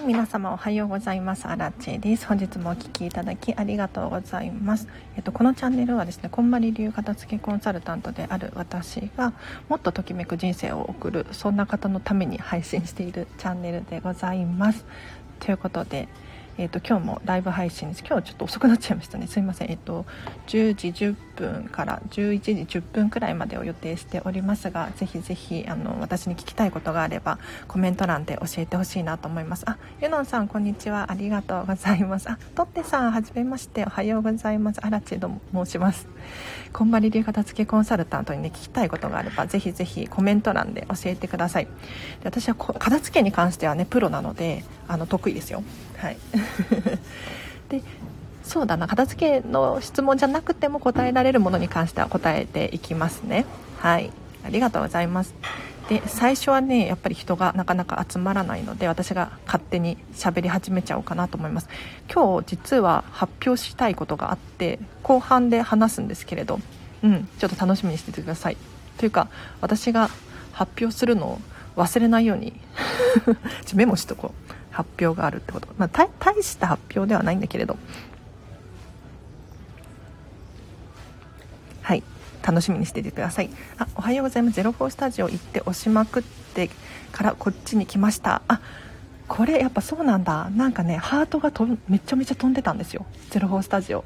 い皆様おはようございます。アラチェです。本日もお聴きいただきありがとうございます。えっとこのチャンネルはですねこんまり流片付けコンサルタントである私がもっとときめく人生を送るそんな方のために配信しているチャンネルでございます。ということでえーと、今日もライブ配信です。今日はちょっと遅くなっちゃいましたね。すいません。えっ、ー、と、10時10分から11時10分くらいまでを予定しておりますが、ぜひぜひ、あの、私に聞きたいことがあれば、コメント欄で教えてほしいなと思います。あ、ユノンさん、こんにちは。ありがとうございます。あ、トッテさん、はじめまして。おはようございます。アラチと申します。こんばり流片付けコンサルタントにね、聞きたいことがあれば、ぜひぜひコメント欄で教えてください。で私は片付けに関してはね、プロなので、あの、得意ですよ。はい。でそうだな。片付けの質問じゃなくても答えられるものに関しては答えていきますね。はい。ありがとうございます。で最初はねやっぱり人がなかなか集まらないので私が勝手に喋り始めちゃおうかなと思います。今日実は発表したいことがあって後半で話すんですけれど。うん。ちょっと楽しみにしててください。というか私が発表するのを忘れないように。メモしとこう。発表があるってこと、まあ、大した発表ではないんだけれど。はい。楽しみにしていてください。あおはようございます。04スタジオ行って押しまくってからこっちに来ました。あこれやっぱそうなんだ。なんかねハートがとめちゃめちゃ飛んでたんですよ。04スタジオ。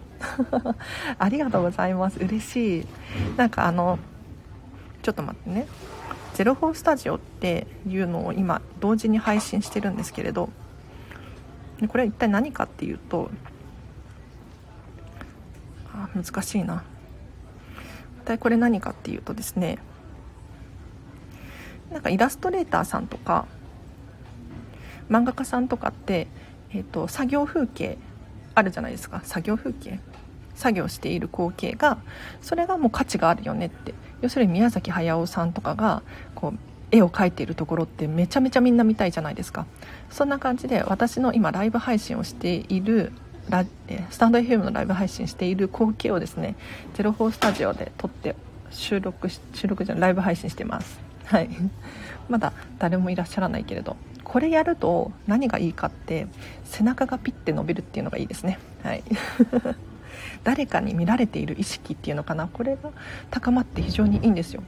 ありがとうございます。嬉しい。なんかあのちょっと待ってね。04スタジオっていうのを今同時に配信してるんですけれどこれは一体何かっていうとあ難しいな。一体これ何かっていうとですねなんかイラストレーターさんとか漫画家さんとかって、えーと、作業風景あるじゃないですか。作業風景。作業している光景がそれがもう価値があるよねって。要するに宮崎駿さんとかがこう絵を描いているところってめちゃめちゃみんな見たいじゃないですか。そんな感じで私の今ライブ配信をしているラスタンド FM のライブ配信している光景をですね04スタジオで撮って収録収録じゃライブ配信してます。はい。まだ誰もいらっしゃらないけれど。これやると何がいいかって背中がピッて伸びるっていうのがいいですね。はい。誰かに見られている意識っていうのかな。これが高まって非常にいいんですよ。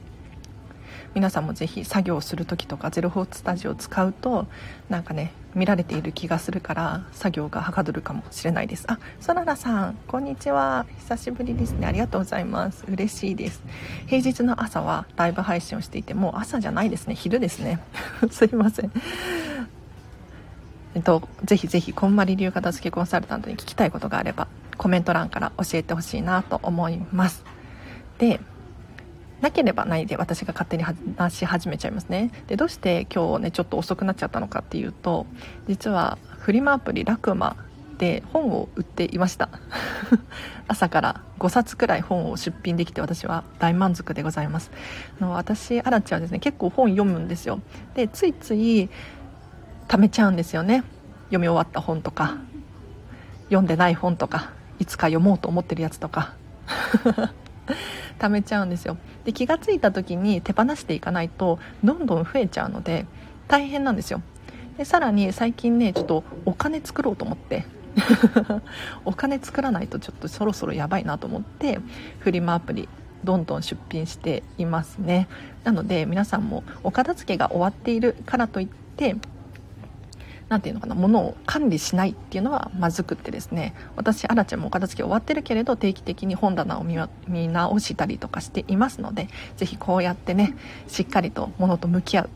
皆さんもぜひ作業する時とかゼロフォースタジオを使うとなんかね見られている気がするから作業がはかどるかもしれないです。あそららさんこんにちは。久しぶりですね。ありがとうございます。嬉しいです。平日の朝はライブ配信をしていてもう朝じゃないですね。昼ですね。すいません。えっと、ぜひぜひこんまり流片付けコンサルタントに聞きたいことがあればコメント欄から教えてほしいなと思います。でなければないで私が勝手に話し始めちゃいますね。でどうして今日ねちょっと遅くなっちゃったのかっていうと実はフリマアプリラクマで本を売っていました。朝から5冊くらい本を出品できて私は大満足でございます。の私アラチはですね結構本読むんですよ。でついつい貯めちゃうんですよね。読み終わった本とか。読んでない本とか。いつか読もうと思ってるやつとか。貯めちゃうんですよ。で気が付いた時に手放していかないとどんどん増えちゃうので大変なんですよ。でさらに最近ねちょっとお金作ろうと思って。お金作らないとちょっとそろそろやばいなと思ってフリマアプリどんどん出品していますね。なので皆さんもお片付けが終わっているからといって何て言うのかな物を管理しないっていうのはまずくってですね私あらちゃんもお片付け終わってるけれど定期的に本棚を見直したりとかしていますので是非こうやってねしっかりと物と向き合う。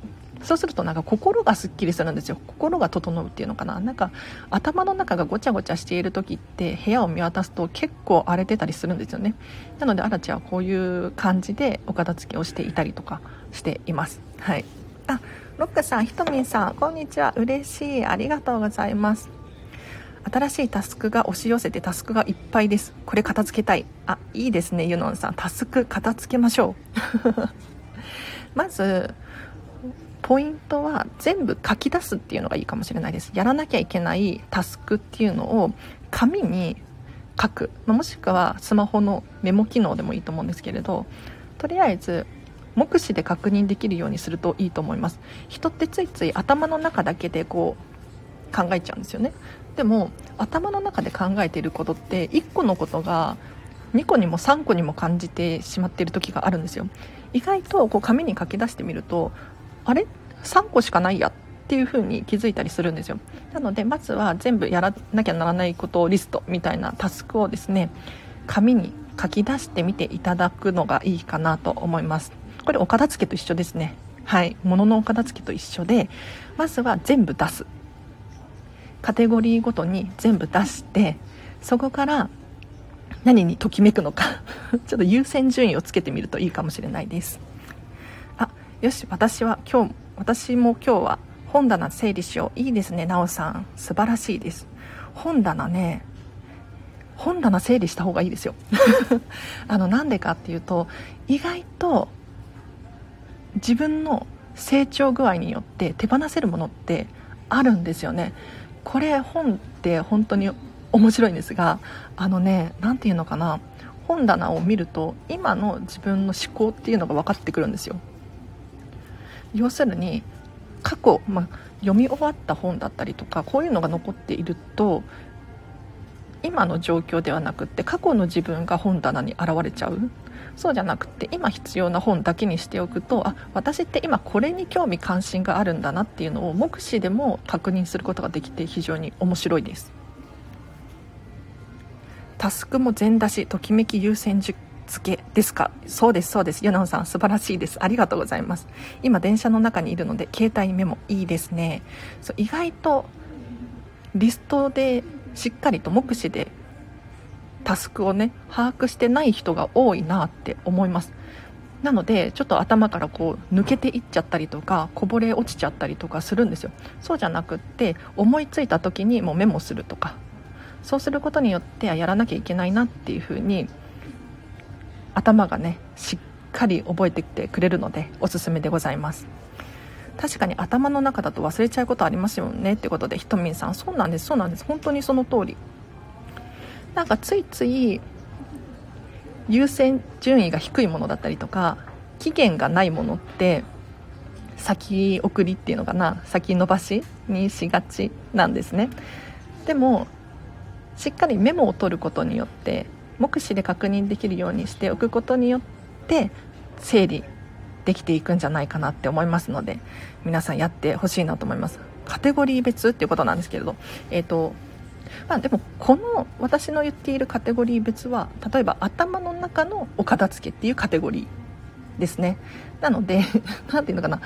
そうするとなんか心がすっきりするんですよ。心が整うっていうのかな。なんか頭の中がごちゃごちゃしている時って部屋を見渡すと結構荒れてたりするんですよね。なのであらちゃんはこういう感じでお片付けをしていたりとかしています。はい。あロックさん、ひとみんさん、こんにちは。嬉しい。ありがとうございます。新しいタスクが押し寄せてタスクがいっぱいです。これ片付けたい。あ、いいですね、ユノンさん。タスク片付けましょう。まず、ポイントは全部書き出すっていうのがいいかもしれないです。やらなきゃいけないタスクっていうのを紙に書く。もしくはスマホのメモ機能でもいいと思うんですけれど、とりあえず目視で確認できるようにするといいと思います。人ってついつい頭の中だけでこう考えちゃうんですよね。でも頭の中で考えていることって1個のことが2個にも3個にも感じてしまっている時があるんですよ。意外とこう紙に書き出してみるとあれ？3個しかないやっていう風に気づいたりするんですよ。なのでまずは全部やらなきゃならないことをリストみたいなタスクをですね紙に書き出してみていただくのがいいかなと思います。これお片付けと一緒ですね。はい。物のお片付けと一緒でまずは全部出す。カテゴリーごとに全部出してそこから何にときめくのか。ちょっと優先順位をつけてみるといいかもしれないです。あよし。私は今日私も今日は本棚整理しよう。いいですね。なおさん。素晴らしいです。本棚ね本棚整理した方がいいですよ。あのなんでかっていうと意外と自分の成長具合によって手放せるものってあるんですよね。これ本って本当に面白いんですがあのね何て言うのかな。本棚を見ると今の自分の思考っていうのが分かってくるんですよ。要するに過去、まあ、読み終わった本だったりとかこういうのが残っていると今の状況ではなくって過去の自分が本棚に現れちゃう。そうじゃなくて今必要な本だけにしておくとあ私って今これに興味関心があるんだなっていうのを目視でも確認することができて非常に面白いです。タスクも全出しときめき優先付けですか？そうですそうです。ユナオさん素晴らしいです。ありがとうございます。今電車の中にいるので携帯メモいいですね。そう意外とリストでしっかりと目視でタスクをね把握してない人が多いなって思います。なのでちょっと頭からこう抜けていっちゃったりとかこぼれ落ちちゃったりとかするんですよ。そうじゃなくって思いついた時にもうメモするとか。そうすることによってやらなきゃいけないなっていう風に頭がねしっかり覚えてきてくれるのでおすすめでございます。確かに頭の中だと忘れちゃうことありますよねってことでひとみんさん。そうなんですそうなんです。本当にその通り。なんかついつい優先順位が低いものだったりとか期限がないものって先送りっていうのかな先延ばしにしがちなんですね。でもしっかりメモを取ることによって目視で確認できるようにしておくことによって整理できていくんじゃないかなって思いますので皆さんやってほしいなと思います。カテゴリー別っていうことなんですけれどえっ、ー、とまあ、でもこの私の言っているカテゴリー別は例えば頭の中のお片付けっていうカテゴリーですね。なので 何ていうのかな。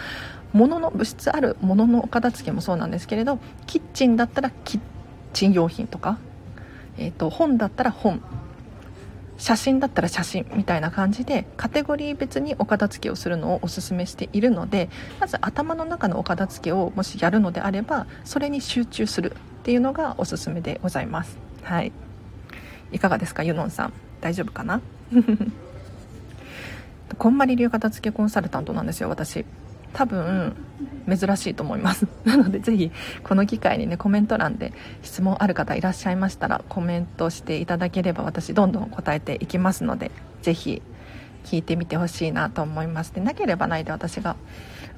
物の物質あるもののお片付けもそうなんですけれどキッチンだったらキッチン用品とか、えーと、本だったら本写真だったら写真みたいな感じでカテゴリー別にお片付けをするのをおすすめしているのでまず頭の中のお片付けをもしやるのであればそれに集中する。っていうのがおすすめでございます。はい。いかがですかユノンさん。大丈夫かな？こんまり流片付けコンサルタントなんですよ私。多分珍しいと思います。なのでぜひこの機会にねコメント欄で質問ある方いらっしゃいましたらコメントしていただければ私どんどん答えていきますのでぜひ聞いてみてほしいなと思います。でなければないで私が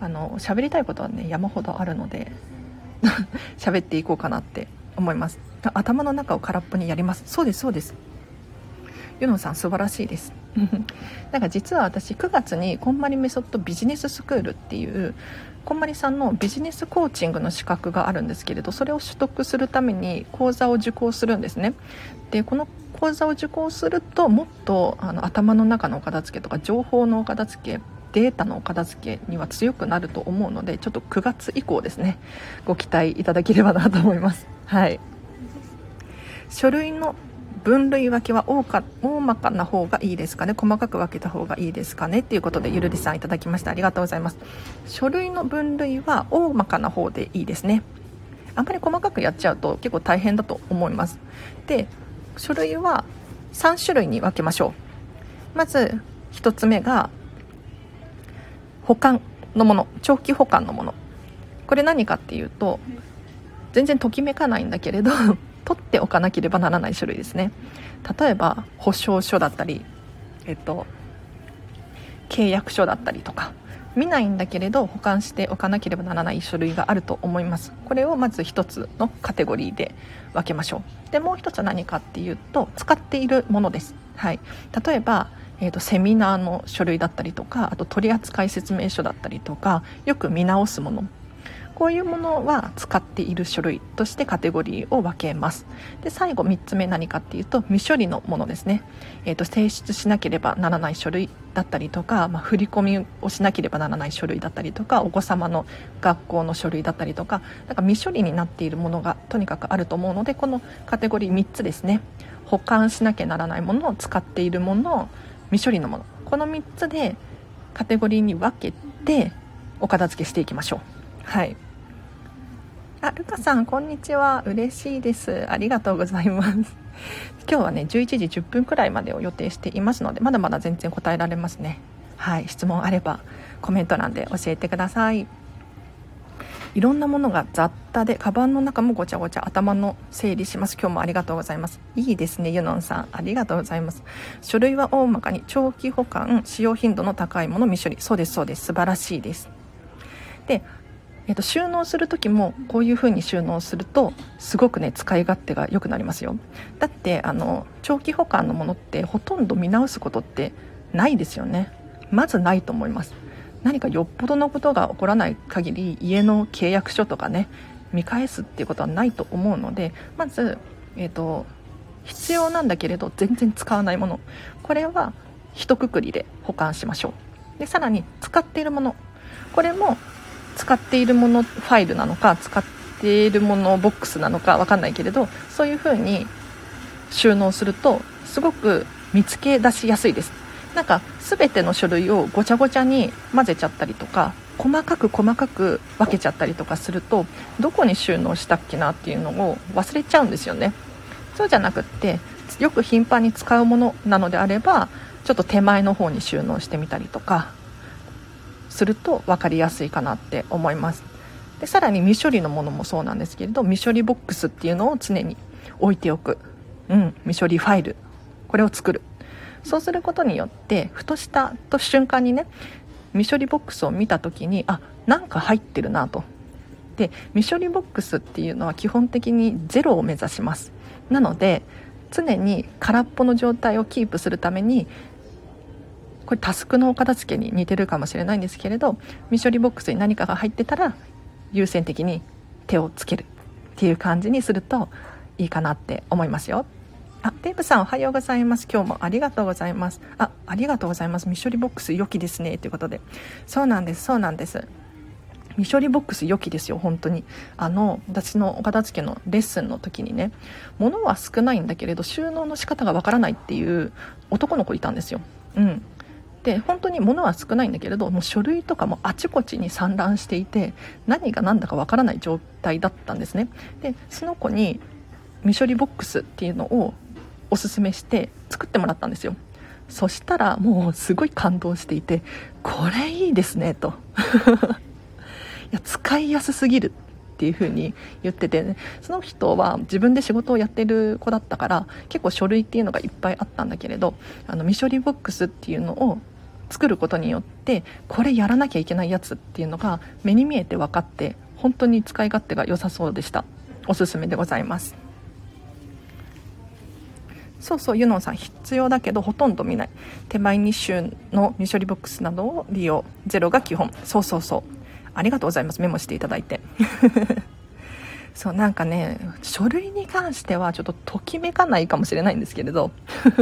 あの喋りたいことはね山ほどあるので 喋っていこうかなって思います。頭の中を空っぽにやります。そうですそうです。ユノさん素晴らしいです。だか実は私9月にこんまりメソッドビジネススクールっていうこんまりさんのビジネスコーチングの資格があるんですけれどそれを取得するために講座を受講するんですね。でこの講座を受講するともっとあの頭の中のお片付けとか情報のお片付けデータのお片付けには強くなると思うのでちょっと9月以降ですね。ご期待いただければなと思います。はい。書類の分類分けは大か大まかな方がいいですかね？細かく分けた方がいいですかね？っていうことでゆるりさんいただきましてありがとうございます。書類の分類は大まかな方でいいですね。あんまり細かくやっちゃうと結構大変だと思います。で書類は3種類に分けましょう。まず1つ目が保管のもの長期保管のもの。これ何かっていうと全然ときめかないんだけれど 取っておかなければならない種類ですね。例えば保証書だったりえっと契約書だったりとか見ないんだけれど保管しておかなければならない書類があると思います。これをまず1つのカテゴリーで分けましょう。でもう1つは何かっていうと使っているものです、はい、例えばえーと、セミナーの書類だったりとかあと取扱説明書だったりとかよく見直すもの。こういうものは使っている書類としてカテゴリーを分けます。で最後3つ目何かっていうと未処理のものですね、えーと、提出しなければならない書類だったりとか、まあ、振り込みをしなければならない書類だったりとかお子様の学校の書類だったりとかなんか未処理になっているものがとにかくあると思うのでこのカテゴリー3つですね。保管しなきゃならないものを使っているもの未処理のものこの3つでカテゴリーに分けてお片付けしていきましょうはいあ、ルカさん、こんにちは。嬉しいです。ありがとうございます。今日はね、11時10分くらいまでを予定していますので、まだまだ全然答えられますね。はい、質問あればコメント欄で教えてください。いろんなものが雑多で、カバンの中もごちゃごちゃ頭の整理します。今日もありがとうございます。いいですね、ユノンさん。ありがとうございます。書類は大まかに長期保管、使用頻度の高いもの未処理。そうです、そうです。素晴らしいです。で、えー、と収納する時もこういう風に収納するとすごくね使い勝手が良くなりますよだってあの長期保管のものってほとんど見直すことってないですよねまずないと思います何かよっぽどのことが起こらない限り家の契約書とかね見返すっていうことはないと思うのでまず、えーと、必要なんだけれど全然使わないもの。これは一括りで保管しましょう。でさらに使っているもの。これも使っているものファイルなのか使っているものボックスなのか分かんないけれどそういう風に収納するとすごく見つけ出しやすいです。なんか全ての書類をごちゃごちゃに混ぜちゃったりとか細かく細かく分けちゃったりとかするとどこに収納したっけなっていうのを忘れちゃうんですよね。そうじゃなくってよく頻繁に使うものなのであればちょっと手前の方に収納してみたりとかすると分かりやすいかなって思います。でさらに未処理のものもそうなんですけれど未処理ボックスっていうのを常に置いておく、うん、未処理ファイル。これを作る。そうすることによってふとしたと瞬間にね未処理ボックスを見た時にあなんか入ってるなと。で未処理ボックスっていうのは基本的にゼロを目指します。なので常に空っぽの状態をキープするためにこれタスクのお片付けに似てるかもしれないんですけれど未処理ボックスに何かが入ってたら優先的に手をつけるっていう感じにするといいかなって思いますよ。あデーブさんおはようございます。今日もありがとうございます。あありがとうございます。未処理ボックス良きですね。ということで。そうなんです。そうなんです。未処理ボックス良きですよ。本当に。あの私のお片付けのレッスンの時にね。物は少ないんだけれど収納の仕方がわからないっていう男の子いたんですよ。うん。で本当に物は少ないんだけれどもう書類とかもあちこちに散乱していて何が何だかわからない状態だったんですね。でその子に未処理ボックスっていうのをおすすめして作ってもらったんですよ。そしたらもうすごい感動していてこれいいですねと。いや使いやすすぎるっていう風に言ってて、ね、その人は自分で仕事をやってる子だったから結構書類っていうのがいっぱいあったんだけれどあの未処理ボックスっていうのを作ることによってこれやらなきゃいけないやつっていうのが目に見えて分かって本当に使い勝手が良さそうでした。おすすめでございます。そうそうユノンさん必要だけどほとんど見ない。手前日週の未処理ボックスなどを利用。ゼロが基本。そうそうそう。ありがとうございますメモしていただいて。そうなんかね書類に関してはちょっとときめかないかもしれないんですけれど。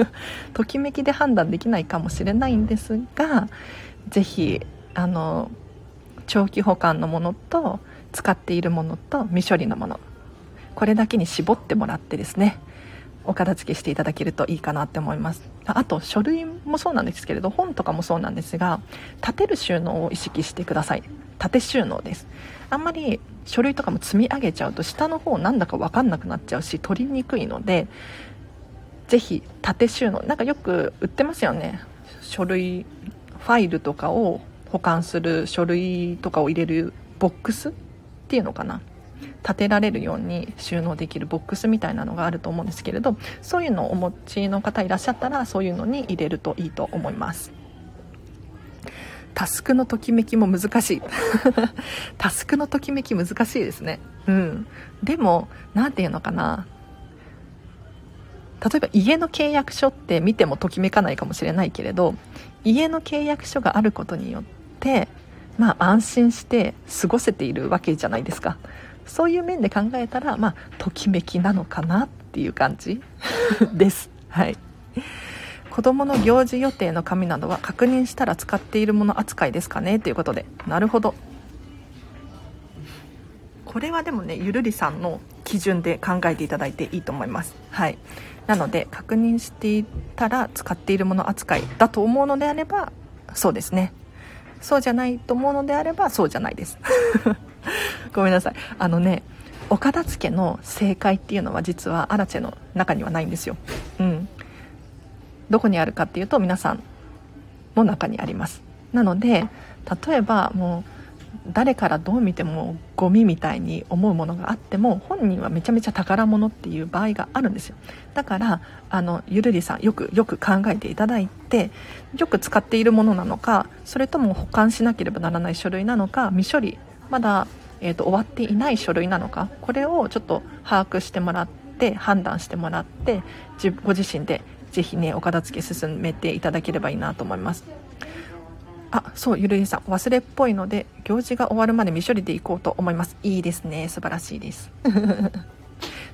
ときめきで判断できないかもしれないんですが是非あの長期保管のものと使っているものと未処理のもの。これだけに絞ってもらってですね。お片付けしていただけるといいかなって思います。あと書類もそうなんですけれど本とかもそうなんですが立てる収納を意識してください。縦収納です。あんまり書類とかも積み上げちゃうと下の方なんだか分かんなくなっちゃうし取りにくいのでぜひ縦収納なんかよく売ってますよね。書類ファイルとかを保管する書類とかを入れるボックスっていうのかな。立てられるように収納できるボックスみたいなのがあると思うんですけれどそういうのをお持ちの方いらっしゃったらそういうのに入れるといいと思います。タスクのときめきも難しい。タスクのときめき難しいですね。うん。でも何て言うのかな。例えば家の契約書って見てもときめかないかもしれないけれど家の契約書があることによってまあ安心して過ごせているわけじゃないですか。そういう面で考えたらまあときめきなのかなっていう感じ です。はい。子供の行事予定の紙などは確認したら使っているもの扱いですかね？ということで。なるほど。これはでもねゆるりさんの基準で考えていただいていいと思います。はい。なので確認していたら使っているもの扱いだと思うのであればそうですね。そうじゃないと思うのであればそうじゃないです ごめんなさい。あのねお片付けの正解っていうのは実はアラチェの中にはないんですよ。うん。どこにあるかっていうと皆さんの中にあります。なので例えばもう誰からどう見てもゴミみたいに思うものがあっても本人はめちゃめちゃ宝物っていう場合があるんですよ。だからあのゆるりさんよくよく考えていただいてよく使っているものなのかそれとも保管しなければならない書類なのか未処理まだ、えーと終わっていない書類なのかこれをちょっと把握してもらって判断してもらってご自身でぜひねお片付け進めていただければいいなと思います。あそうゆるりさん。忘れっぽいので行事が終わるまで未処理でいこうと思います。いいですね。素晴らしいです。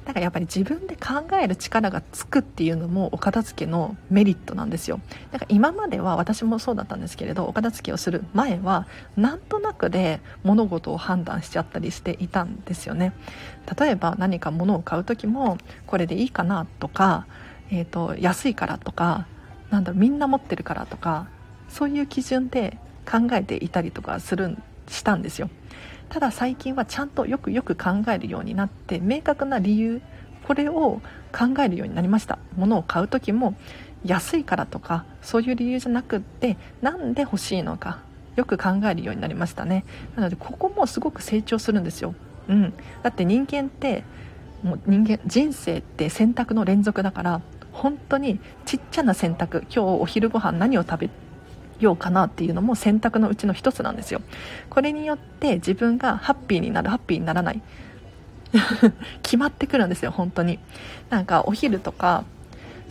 だからやっぱり自分で考える力がつくっていうのもお片付けのメリットなんですよ。だから今までは私もそうだったんですけれどお片付けをする前はなんとなくで物事を判断しちゃったりしていたんですよね。例えば何か物を買う時もこれでいいかなとかえーと、安いからとかなんだろみんな持ってるからとかそういう基準で考えていたりとかするしたんですよ。ただ最近はちゃんとよくよく考えるようになって明確な理由これを考えるようになりました。物を買う時も安いからとかそういう理由じゃなくって何で欲しいのかよく考えるようになりましたね。なのでここもすごく成長するんですよ、うん、だって人間ってもう人間人生って選択の連続だから本当にちっちゃな選択。今日お昼ご飯何を食べようかなっていうのも選択のうちの一つなんですよ。これによって自分がハッピーになるハッピーにならない。決まってくるんですよ本当に。なんかお昼とか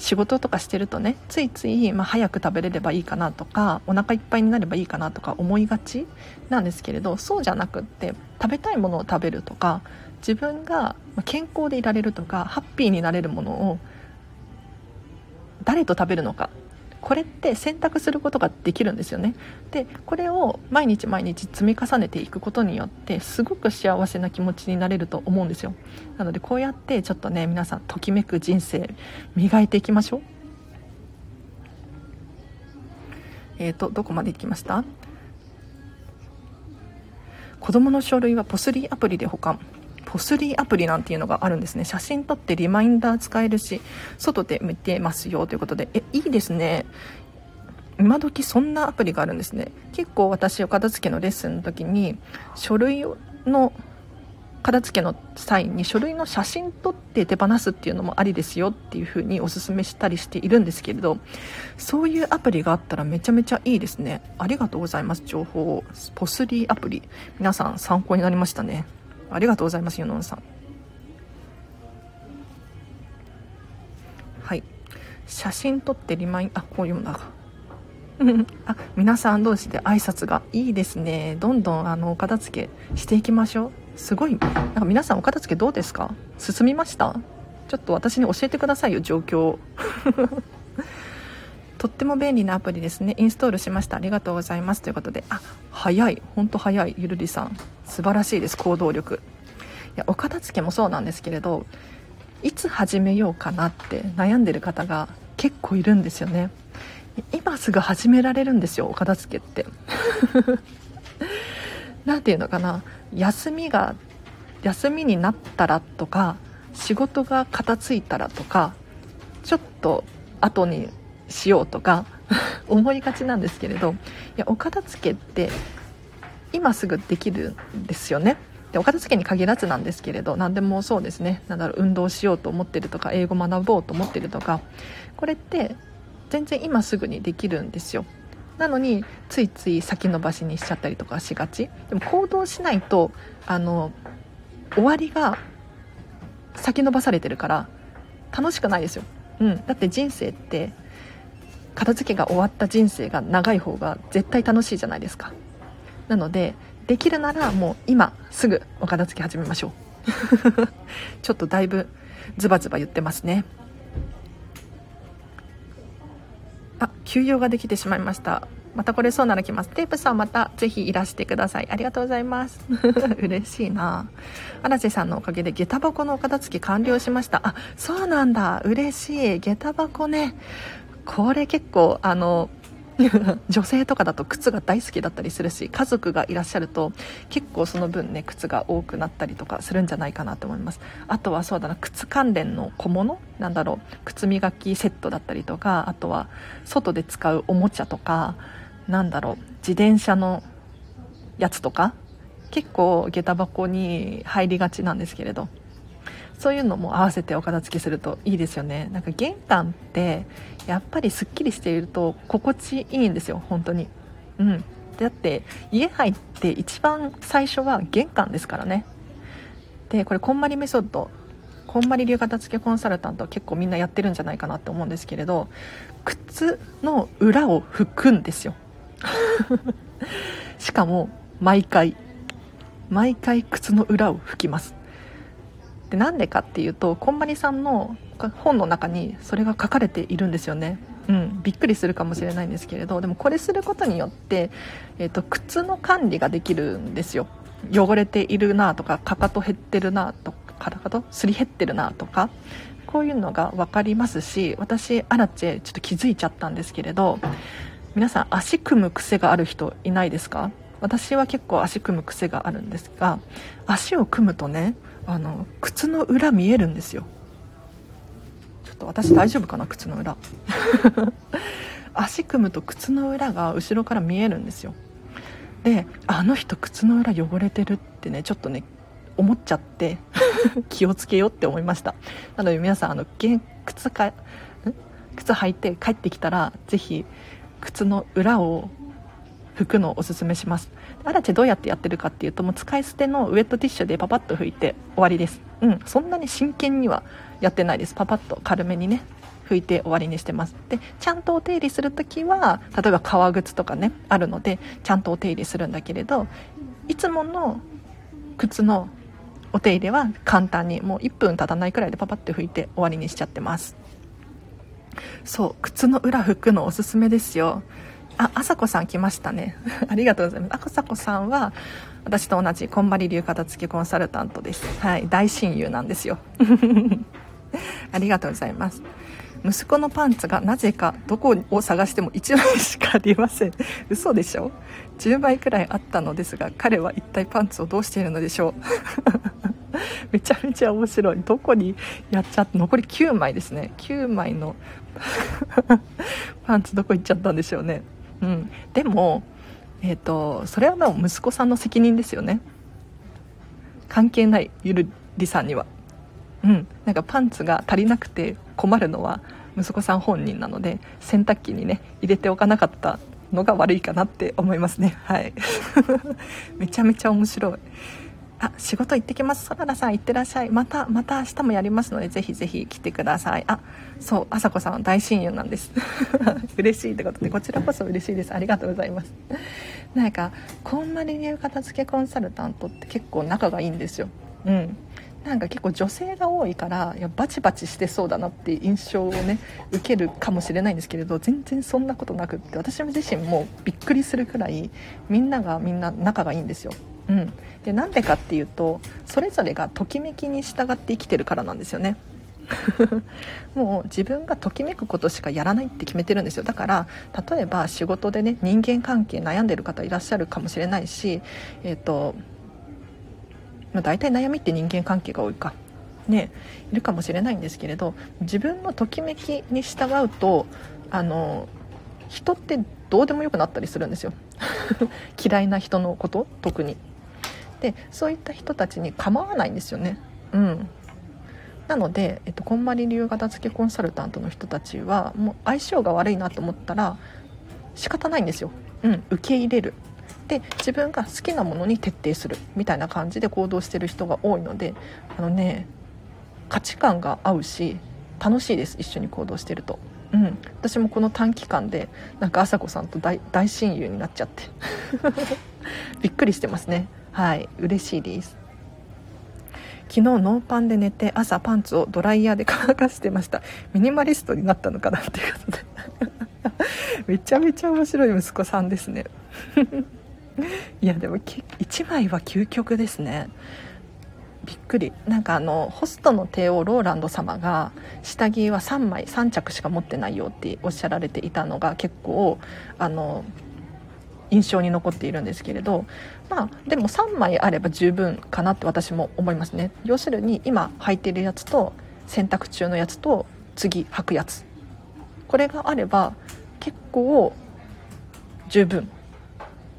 仕事とかしてるとねついつい、まあ、早く食べれればいいかなとかお腹いっぱいになればいいかなとか思いがちなんですけれどそうじゃなくって食べたいものを食べるとか自分が健康でいられるとかハッピーになれるものを誰と食べるのかこれって選択することができるんですよね。でこれを毎日毎日積み重ねていくことによってすごく幸せな気持ちになれると思うんですよ。なのでこうやってちょっとね皆さんときめく人生磨いていきましょう。えーとどこまで行きました？子供の書類はポスリーアプリで保管。ポスリーアプリなんていうのがあるんですね。写真撮ってリマインダー使えるし外で見てますよということで。えいいですね。今時そんなアプリがあるんですね。結構私お片付けのレッスンの時に書類の片付けの際に書類の写真撮って手放すっていうのもありですよっていう風におすすめしたりしているんですけれどそういうアプリがあったらめちゃめちゃいいですね。ありがとうございます。情報を。ポスリーアプリ。皆さん参考になりましたね。ありがとうございますユノンさん。はい。写真撮ってリマインあこういうものだ。あ皆さん同士で挨拶がいいですね。どんどんあのお片付けしていきましょう。すごい。なんか皆さんお片付けどうですか？進みました？ちょっと私に教えてくださいよ状況とっても便利なアプリですね。インストールしました。ありがとうございます。ということで。あ早い。ほんと早い。ゆるりさん。素晴らしいです。行動力。いやお片付けもそうなんですけれどいつ始めようかなって悩んでる方が結構いるんですよね。今すぐ始められるんですよ。お片付けって。何て言うのかな。休みが休みになったらとか仕事が片付いたらとかちょっと後にしようとか 思いがちなんですけれどいやお片付けって今すぐできるんですよね。でお片付けに限らずなんですけれど何でもそうですね。なんだろう運動しようと思ってるとか英語学ぼうと思ってるとかこれって全然今すぐにできるんですよ。なのについつい先延ばしにしちゃったりとかしがち。でも行動しないとあの終わりが先延ばされてるから楽しくないですよ、うん、だって人生って片付けが終わった人生が長い方が絶対楽しいじゃないですかなのでできるならもう今すぐお片付け始めましょう ちょっとだいぶズバズバ言ってますねあ休養ができてしまいましたまたこれそうなら来ます。テープさんまたぜひいらしてください。ありがとうございます。嬉しいな荒地さんのおかげで下駄箱のお片付け完了しました。あ、そうなんだ。嬉しい。下駄箱ね。これ結構、あの、女性とかだと靴が大好きだったりするし家族がいらっしゃると結構その分ね靴が多くなったりとかするんじゃないかなと思います。あとはそうだな靴関連の小物なんだろう靴磨きセットだったりとかあとは外で使うおもちゃとかなんだろう自転車のやつとか結構下駄箱に入りがちなんですけれどそういうのも合わせてお片付けするといいですよね。なんか玄関ってやっぱりすっきりしていると心地いいんですよ本当に。うん。だって家入って一番最初は玄関ですからね。でこれこんまりメソッドこんまり流片付けコンサルタントは結構みんなやってるんじゃないかなって思うんですけれど靴の裏を拭くんですよ。しかも毎回。毎回靴の裏を拭きます。でなんでかっていうとこんまりさんの本の中にそれが書かれているんですよね。うん、びっくりするかもしれないんですけれどでもこれすることによって、えーと、靴の管理ができるんですよ。汚れているなとかかかと減ってるなとかかかとすり減ってるなとかこういうのが分かりますし私アラチェちょっと気づいちゃったんですけれど皆さん足組む癖がある人いないですか？私は結構足組む癖があるんですが足を組むとねあの靴の裏見えるんですよ。ちょっと私大丈夫かな靴の裏。足組むと靴の裏が後ろから見えるんですよ。であの人靴の裏汚れてるってねちょっとね思っちゃって 気をつけようって思いました。なので皆さんあの靴か靴履いて帰ってきたら是非靴の裏を拭くのをおすすめします。アラチェどうやってやってるかっていうともう使い捨てのウェットティッシュでパパッと拭いて終わりです。うんそんなに真剣にはやってないです。パパッと軽めにね拭いて終わりにしてます。でちゃんとお手入れする時は例えば革靴とかねあるのでちゃんとお手入れするんだけれどいつもの靴のお手入れは簡単にもう1分経たないくらいでパパッと拭いて終わりにしちゃってます。そう靴の裏拭くのおすすめですよ。ああさこさん来ましたね。ありがとうございます。あさこさんは私と同じこんまり流片付けコンサルタントです。はい大親友なんですよ。ありがとうございます。息子のパンツがなぜかどこを探しても1枚しかありません。嘘でしょ？10枚くらいあったのですが彼は一体パンツをどうしているのでしょう？めちゃめちゃ面白い。どこにやっちゃって残り9枚ですね。9枚のパンツどこ行っちゃったんでしょうね。うん。でもえっ、ー、とそれはもう息子さんの責任ですよね。関係ないゆるりさんには。うん。なんかパンツが足りなくて困るのは息子さん本人なので洗濯機にね入れておかなかったのが悪いかなって思いますね。はい。めちゃめちゃ面白い。あ仕事行ってきます。そららさん行ってらっしゃい。またまた明日もやりますのでぜひぜひ来てください。あそうあさこさんは大親友なんです。嬉しいってことでこちらこそ嬉しいです。ありがとうございます。なんかこんまり流片付けコンサルタントって結構仲がいいんですよ。うん。なんか結構女性が多いからいやバチバチしてそうだなっていう印象をね受けるかもしれないんですけれど全然そんなことなくって私自身もびっくりするくらいみんながみんな仲がいいんですよ。うん、でなんでかっていうとそれぞれがときめきに従って生きてるからなんですよね。もう自分がときめくことしかやらないって決めてるんですよ。だから例えば仕事でね人間関係悩んでる方いらっしゃるかもしれないしえっ、ー、とまあ、大体悩みって人間関係が多いか。ねいるかもしれないんですけれど自分のときめきに従うとあの人ってどうでもよくなったりするんですよ。嫌いな人のこと特に。でそういった人たちに構わないんですよね。うん。なので、えっと、こんまり流型付けコンサルタントの人たちはもう相性が悪いなと思ったら仕方ないんですよ、うん、受け入れる。で自分が好きなものに徹底する。みたいな感じで行動してる人が多いのであのね価値観が合うし楽しいです。一緒に行動してると。うん、私もこの短期間でなんか朝子さんと大親友になっちゃって。びっくりしてますね。はい嬉しいです。昨日ノーパンで寝て朝パンツをドライヤーで乾かしてました。ミニマリストになったのかなっていうことで。めちゃめちゃ面白い息子さんですね。いやでも1枚は究極ですね。びっくり。なんかあのホストの帝王ローランド様が下着は3枚3着しか持ってないよっておっしゃられていたのが結構あの印象に残っているんですけれどまあでも3枚あれば十分かなって私も思いますね。要するに今履いてるやつと洗濯中のやつと次履くやつ。これがあれば結構十分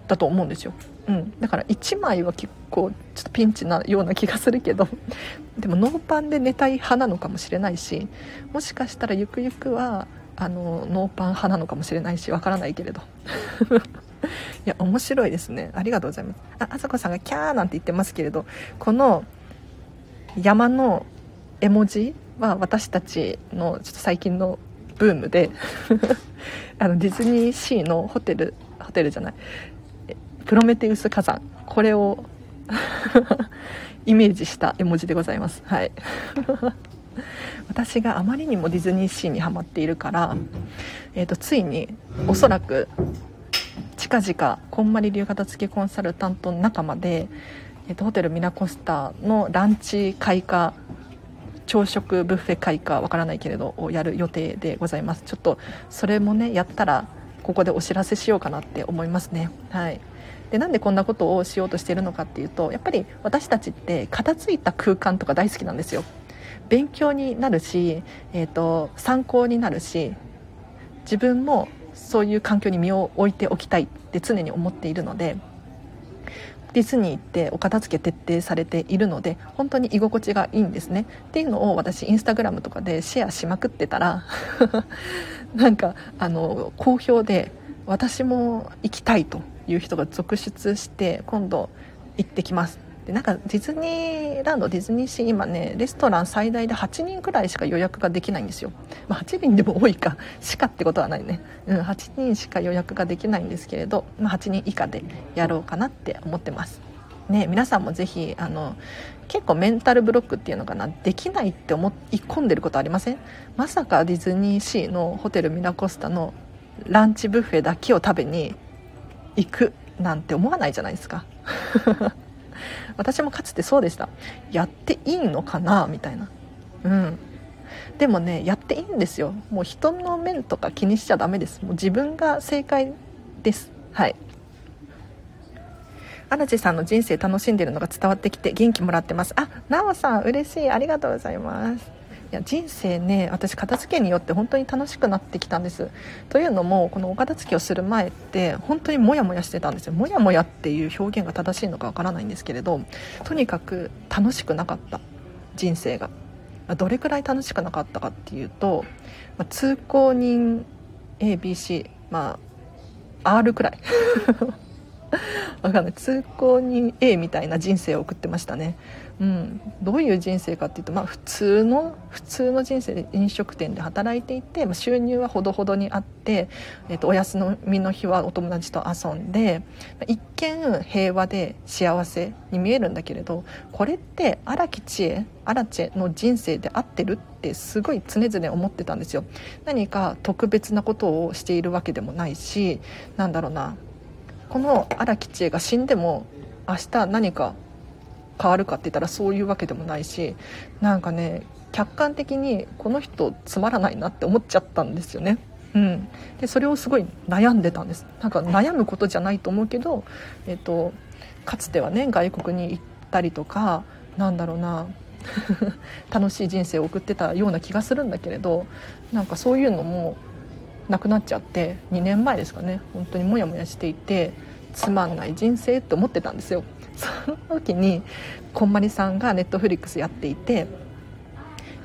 だと思うんですよ、うん、だから1枚は結構ちょっとピンチなような気がするけど。でもノーパンで寝たい派なのかもしれないしもしかしたらゆくゆくはあのノーパン派なのかもしれないしわからないけれど。いや面白いですね。ありがとうございます。ああさこさんがキャーなんて言ってますけれどこの山の絵文字は私たちのちょっと最近のブームで あのディズニーシーのホテルホテルじゃない。プロメテウス火山。これを イメージした絵文字でございます。はい。私があまりにもディズニーシーにはまっているから、えーと、ついにおそらく近々こんまり流片付けコンサルタントの仲間で、えーと、ホテルミラコスタのランチ開花朝食ブッフェ開花わからないけれどをやる予定でございます。ちょっとそれもねやったらここでお知らせしようかなって思いますね。はい。でなんでこんなことをしようとしてるのかっていうとやっぱり私たちって片付いた空間とか大好きなんですよ。勉強になるし、えーと、参考になるし自分もそういう環境に身を置いておきたいって常に思っているのでディズニーってお片付け徹底されているので本当に居心地がいいんですね。っていうのを私インスタグラムとかでシェアしまくってたら なんかあの好評で私も行きたいという人が続出して今度行ってきます。でなんかディズニーランドディズニーシー今ねレストラン最大で8人くらいしか予約ができないんですよ、まあ、8人でも多いかしかってことはないね、うん、8人しか予約ができないんですけれど、まあ、8人以下でやろうかなって思ってます。ね皆さんもぜひあの結構メンタルブロックっていうのかなできないって思い込んでることありません？まさかディズニーシーのホテルミラコスタのランチブッフェだけを食べに行くなんて思わないじゃないですか。私もかつてそうでした。やっていいのかな？みたいな。うん。でもねやっていいんですよ。もう人の面とか気にしちゃダメです。もう自分が正解です。はい。荒地さんの人生楽しんでるのが伝わってきて元気もらってます。あなおさん嬉しい。ありがとうございます。いや人生ね私片付けによって本当に楽しくなってきたんです。というのもこのお片付けをする前って本当にモヤモヤしてたんですよ。モヤモヤっていう表現が正しいのかわからないんですけれどとにかく楽しくなかった。人生が。どれくらい楽しくなかったかっていうと、ま、通行人 ABC まあ R くらい。わかんない。通行人 A みたいな人生を送ってましたね。うん、どういう人生かっていうと、まあ、普通の普通の人生で飲食店で働いていて、まあ、収入はほどほどにあって、えー、とお休みの日はお友達と遊んで、ま、一見平和で幸せに見えるんだけれどこれって荒木千恵荒地の人生で合ってるってすごい常々思ってたんですよ。何か特別なことをしているわけでもないしなんだろうな。この荒木千恵が死んでも明日何か変わるかって言ったらそういうわけでもないしなんかね客観的にこの人つまらないなって思っちゃったんですよね。うん、でそれをすごい悩んでたんです。なんか悩むことじゃないと思うけど、えっと、かつてはね外国に行ったりとかなんだろうな 楽しい人生を送ってたような気がするんだけれどなんかそういうのもなくなっちゃって2年前ですかね。本当にモヤモヤしていてつまんない人生って思ってたんですよ。その時にこんまりさんがネットフリックスやっていて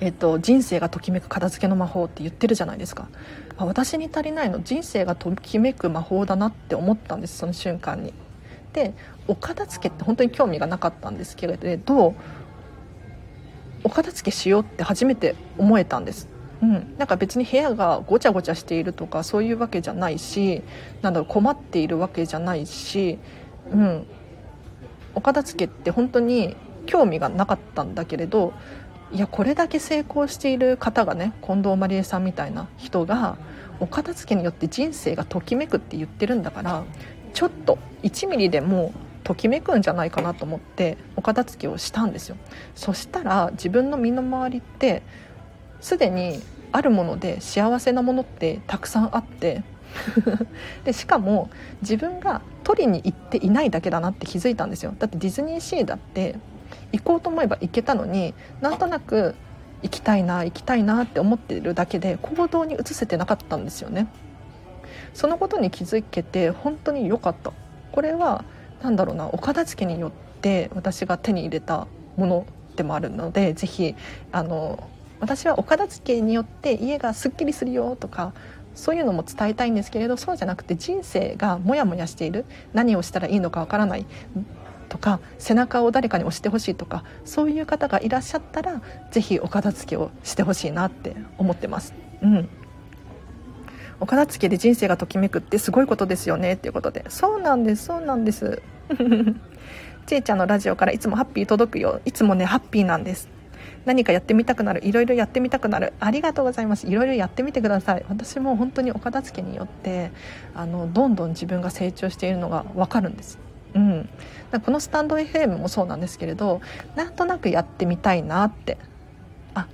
えっと、人生がときめく片付けの魔法って言ってるじゃないですか。私に足りないの人生がときめく魔法だなって思ったんですその瞬間に。でお片付けって本当に興味がなかったんですけれどお片付けしようって初めて思えたんです。うん、なんか別に部屋がごちゃごちゃしているとかそういうわけじゃないしなんだろう困っているわけじゃないし、うん、お片付けって本当に興味がなかったんだけれどいやこれだけ成功している方がね近藤麻理恵さんみたいな人がお片付けによって人生がときめくって言ってるんだからちょっと1ミリでもときめくんじゃないかなと思ってお片付けをしたんですよ。そしたら自分の身の回りってすでにあるもので幸せなものってたくさんあって でしかも自分が取りに行っていないだけだなって気づいたんですよ。だってディズニーシーだって行こうと思えば行けたのになんとなく行きたいな行きたいなって思ってるだけで行動に移せてなかったんですよね。そのことに気づけて本当に良かった。これは何だろうなお片付けによって私が手に入れたものでもあるのでぜひあの私はお片付けによって家がすっきりするよとかそういうのも伝えたいんですけれどそうじゃなくて人生がモヤモヤしている何をしたらいいのかわからないとか背中を誰かに押してほしいとかそういう方がいらっしゃったら是非お片付けをしてほしいなって思ってます。うん。お片付けで人生がときめくってすごいことですよねっていうことで。そうなんですそうなんです。ちいちゃんのラジオからいつもハッピー届くよ。いつもねハッピーなんです。何かやってみたくなるいろいろやってみたくなる。ありがとうございます。いろいろやってみてください。私も本当にお片付けによってあのどんどん自分が成長しているのが分かるんです。うん、このスタンド FM もそうなんですけれどなんとなくやってみたいなって。あ。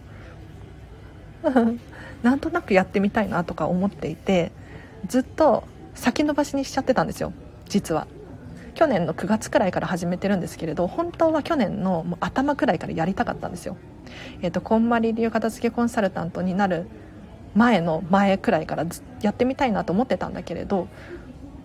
なんとなくやってみたいなとか思っていてずっと先延ばしにしちゃってたんですよ。実は。去年の9月くらいから始めてるんですけれど本当は去年の頭くらいからやりたかったんですよ。えっ、ー、とこんまり流片付けコンサルタントになる前の前くらいからやってみたいなと思ってたんだけれど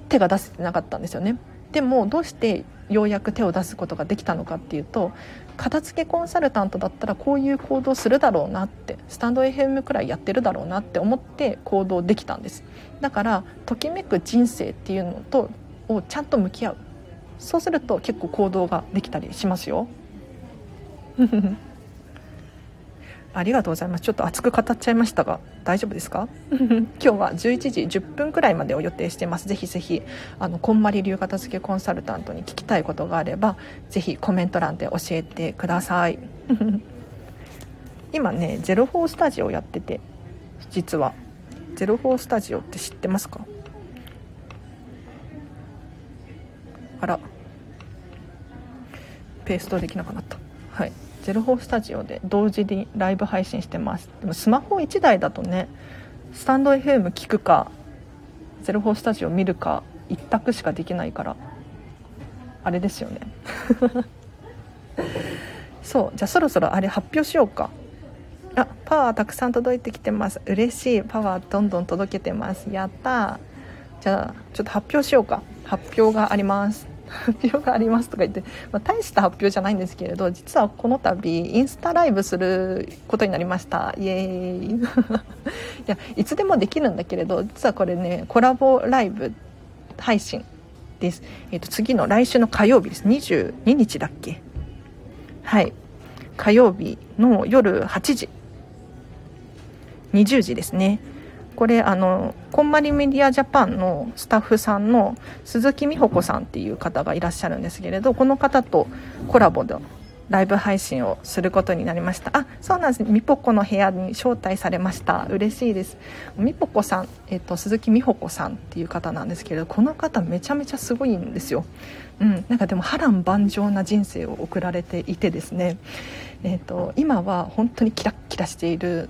手が出せてなかったんですよね。でもどうしてようやく手を出すことができたのかっていうと片付けコンサルタントだったらこういう行動するだろうなってスタンド FM くらいやってるだろうなって思って行動できたんです。だからときめく人生っていうのとをちゃんと向き合う。そうすると結構行動ができたりしますよ。ありがとうございます。ちょっと熱く語っちゃいましたが大丈夫ですか？今日は11時10分くらいまでを予定してます。ぜひぜひあのこんまり流片付けコンサルタントに聞きたいことがあればぜひコメント欄で教えてください。今ね04スタジオやってて実は。04スタジオって知ってますか？あら。ペーストできなくなった。はいゼロフォースタジオで同時にライブ配信してます。でもスマホ1台だとねスタンド FM 聞くかゼロフォースタジオ見るか一択しかできないからあれですよね。そうじゃあそろそろあれ発表しようか。あパワーたくさん届いてきてます。嬉しい。パワーどんどん届けてます。やったじゃあちょっと発表しようか。発表があります。発表がありますとか言って、まあ、大した発表じゃないんですけれど実はこの度インスタライブすることになりました。イエーイ。いやいつでもできるんだけれど実はこれねコラボライブ配信です、えー、と次の来週の火曜日です。22日だっけ？はい。火曜日の夜8時。20時ですね。これあのこんまりメディアジャパンのスタッフさんの鈴木美穂子さんっていう方がいらっしゃるんですけれどこの方とコラボでライブ配信をすることになりました。あそうなんです。みぽこの部屋に招待されました。嬉しいです。みぽこさん、えっと、鈴木美穂子さんっていう方なんですけれどこの方めちゃめちゃすごいんですよ。うん、なんかでも波乱万丈な人生を送られていてですね、えーと今は本当にキラッキラしている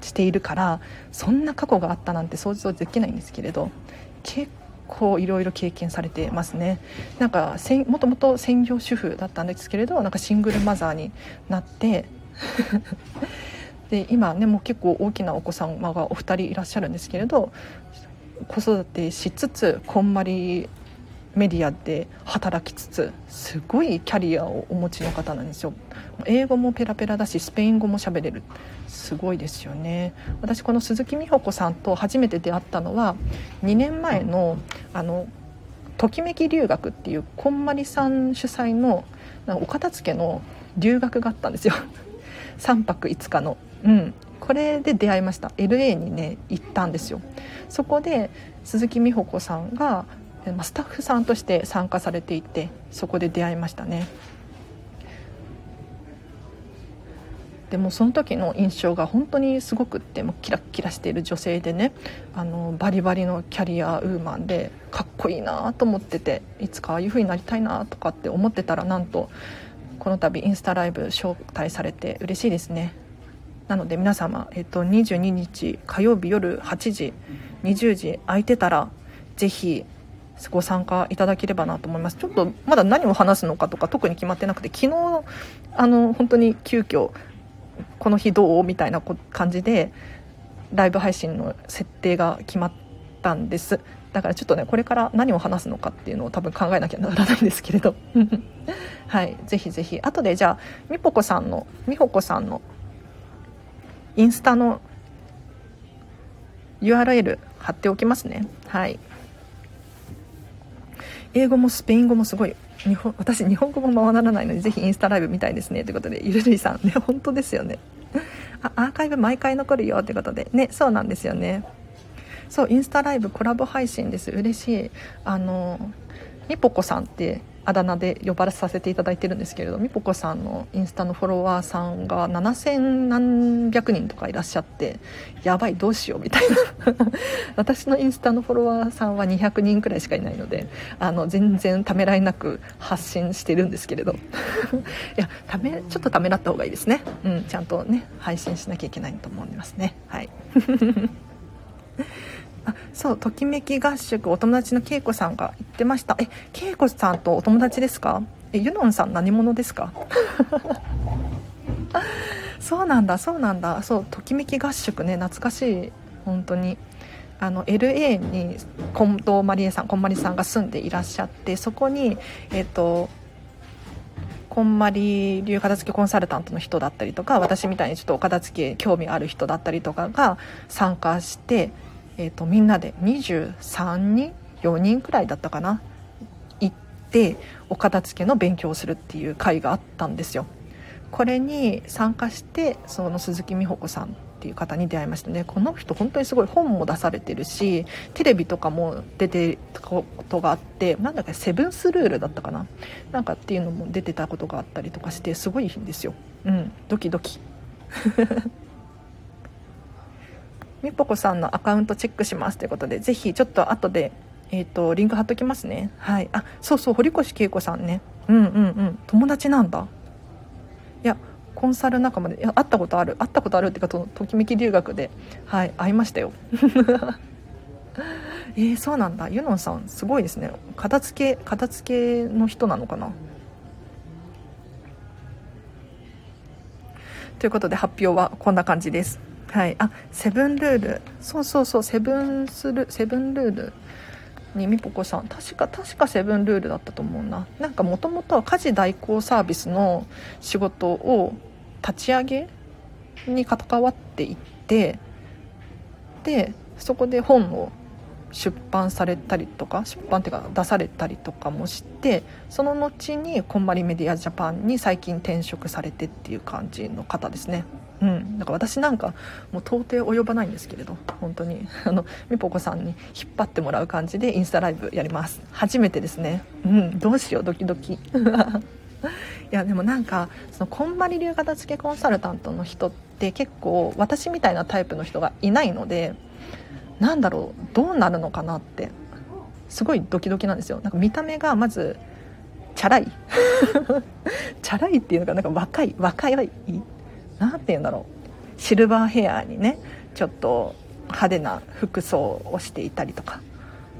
しているからそんな過去があったなんて想像できないんですけれど結構いろいろ経験されてますね。なんかもともと専業主婦だったんですけれどなんかシングルマザーになってで今ねもう結構大きなお子様がお二人いらっしゃるんですけれど子育てしつつこんまりメディアで働きつつすごいキャリアをお持ちの方なんですよ。英語もペラペラだしスペイン語も喋れる。すごいですよね。私この鈴木美穂子さんと初めて出会ったのは2年前のあのときめき留学っていうこんまりさん主催のお片付けの留学があったんですよ。3泊5日の。うん。これで出会いました。LA にね行ったんですよ。そこで鈴木美穂子さんがまスタッフさんとして参加されていてそこで出会いましたね。でもその時の印象が本当にすごくってもうキラッキラしている女性でねあのバリバリのキャリアウーマンでかっこいいなと思ってていつかああいう風になりたいなとかって思ってたらなんとこの度インスタライブ招待されて嬉しいですね。なので皆様、えっと、22日火曜日夜8時20時空いてたらぜひご参加いただければなと思います。ちょっとまだ何を話すのかとか特に決まってなくて昨日あの本当に急遽この日どうみたいな感じでライブ配信の設定が決まったんです。だからちょっとねこれから何を話すのかっていうのを多分考えなきゃならないんですけれど。はい。ぜひぜひ。後でじゃあみぽこさんのみほこさんのインスタの URL 貼っておきますね。はい。英語もスペイン語もすごい日本私日本語もままならないのでぜひインスタライブ見たいですね。ということでゆるりさん。ね本当ですよね。あアーカイブ毎回残るよということで。ねそうなんですよね。そうインスタライブコラボ配信です。嬉しい。あのニポコさんってあだ名で呼ばれさせていただいてるんですけれどみぽこさんのインスタのフォロワーさんが7000何百人とかいらっしゃってやばいどうしようみたいな。私のインスタのフォロワーさんは200人くらいしかいないのであの全然ためらいなく発信してるんですけれど。いやためちょっとためらった方がいいですね、うん、ちゃんとね配信しなきゃいけないと思いますね。はい。あそうときめき合宿お友達のけいこさんが言ってました。えけいこさんとお友達ですか？えゆのんさん何者ですか？そうなんだそうなんだ。そうときめき合宿ね懐かしい。本当に。あの LA に近藤まりえさんこんまりさんが住んでいらっしゃってそこにえっ、とこんまり流片付けコンサルタントの人だったりとか私みたいにちょっとお片付け興味ある人だったりとかが参加してえーと、みんなで23人4人くらいだったかな。行ってお片付けの勉強をするっていう会があったんですよ。これに参加してその鈴木美穂子さんっていう方に出会いましたね。この人本当にすごい本も出されてるしテレビとかも出てたことがあってなんだっけセブンスルールだったかな。なんかっていうのも出てたことがあったりとかしてすごいんですよ。うん。ドキドキ。みぽこさんのアカウントチェックしますということでぜひちょっと後でえーと、リンク貼っときますね。はい。あそうそう堀越恵子さんね。うんうんうん。友達なんだ。いやコンサル仲間でいや会ったことある。会ったことあるっていうかとときめき留学で。はい。会いましたよ。えー、そうなんだ。ユノンさんすごいですね。片付け片付けの人なのかな。ということで発表はこんな感じです。はい。あセブンルール。そうそうそう。セブンスルセブンルール。にみぽこさん。確か確かセブンルールだったと思うな。なんかもともとは家事代行サービスの仕事を立ち上げに関わっていってでそこで本を出版されたりとか出版っていうか出されたりとかもしてその後にこんまりメディアジャパンに最近転職されてっていう感じの方ですね。うん、だから私なんかもう到底及ばないんですけれど本当に。あのみぽこさんに引っ張ってもらう感じでインスタライブやります。初めてですね。うん。どうしよう。ドキドキ。いやでもなんかそのこんまり流片付けコンサルタントの人って結構私みたいなタイプの人がいないのでなんだろう。どうなるのかなって。すごいドキドキなんですよ。なんか見た目がまずチャラい。チャラいっていうのがなんか若い若い。何て言うんだろう。シルバーヘアにねちょっと派手な服装をしていたりとか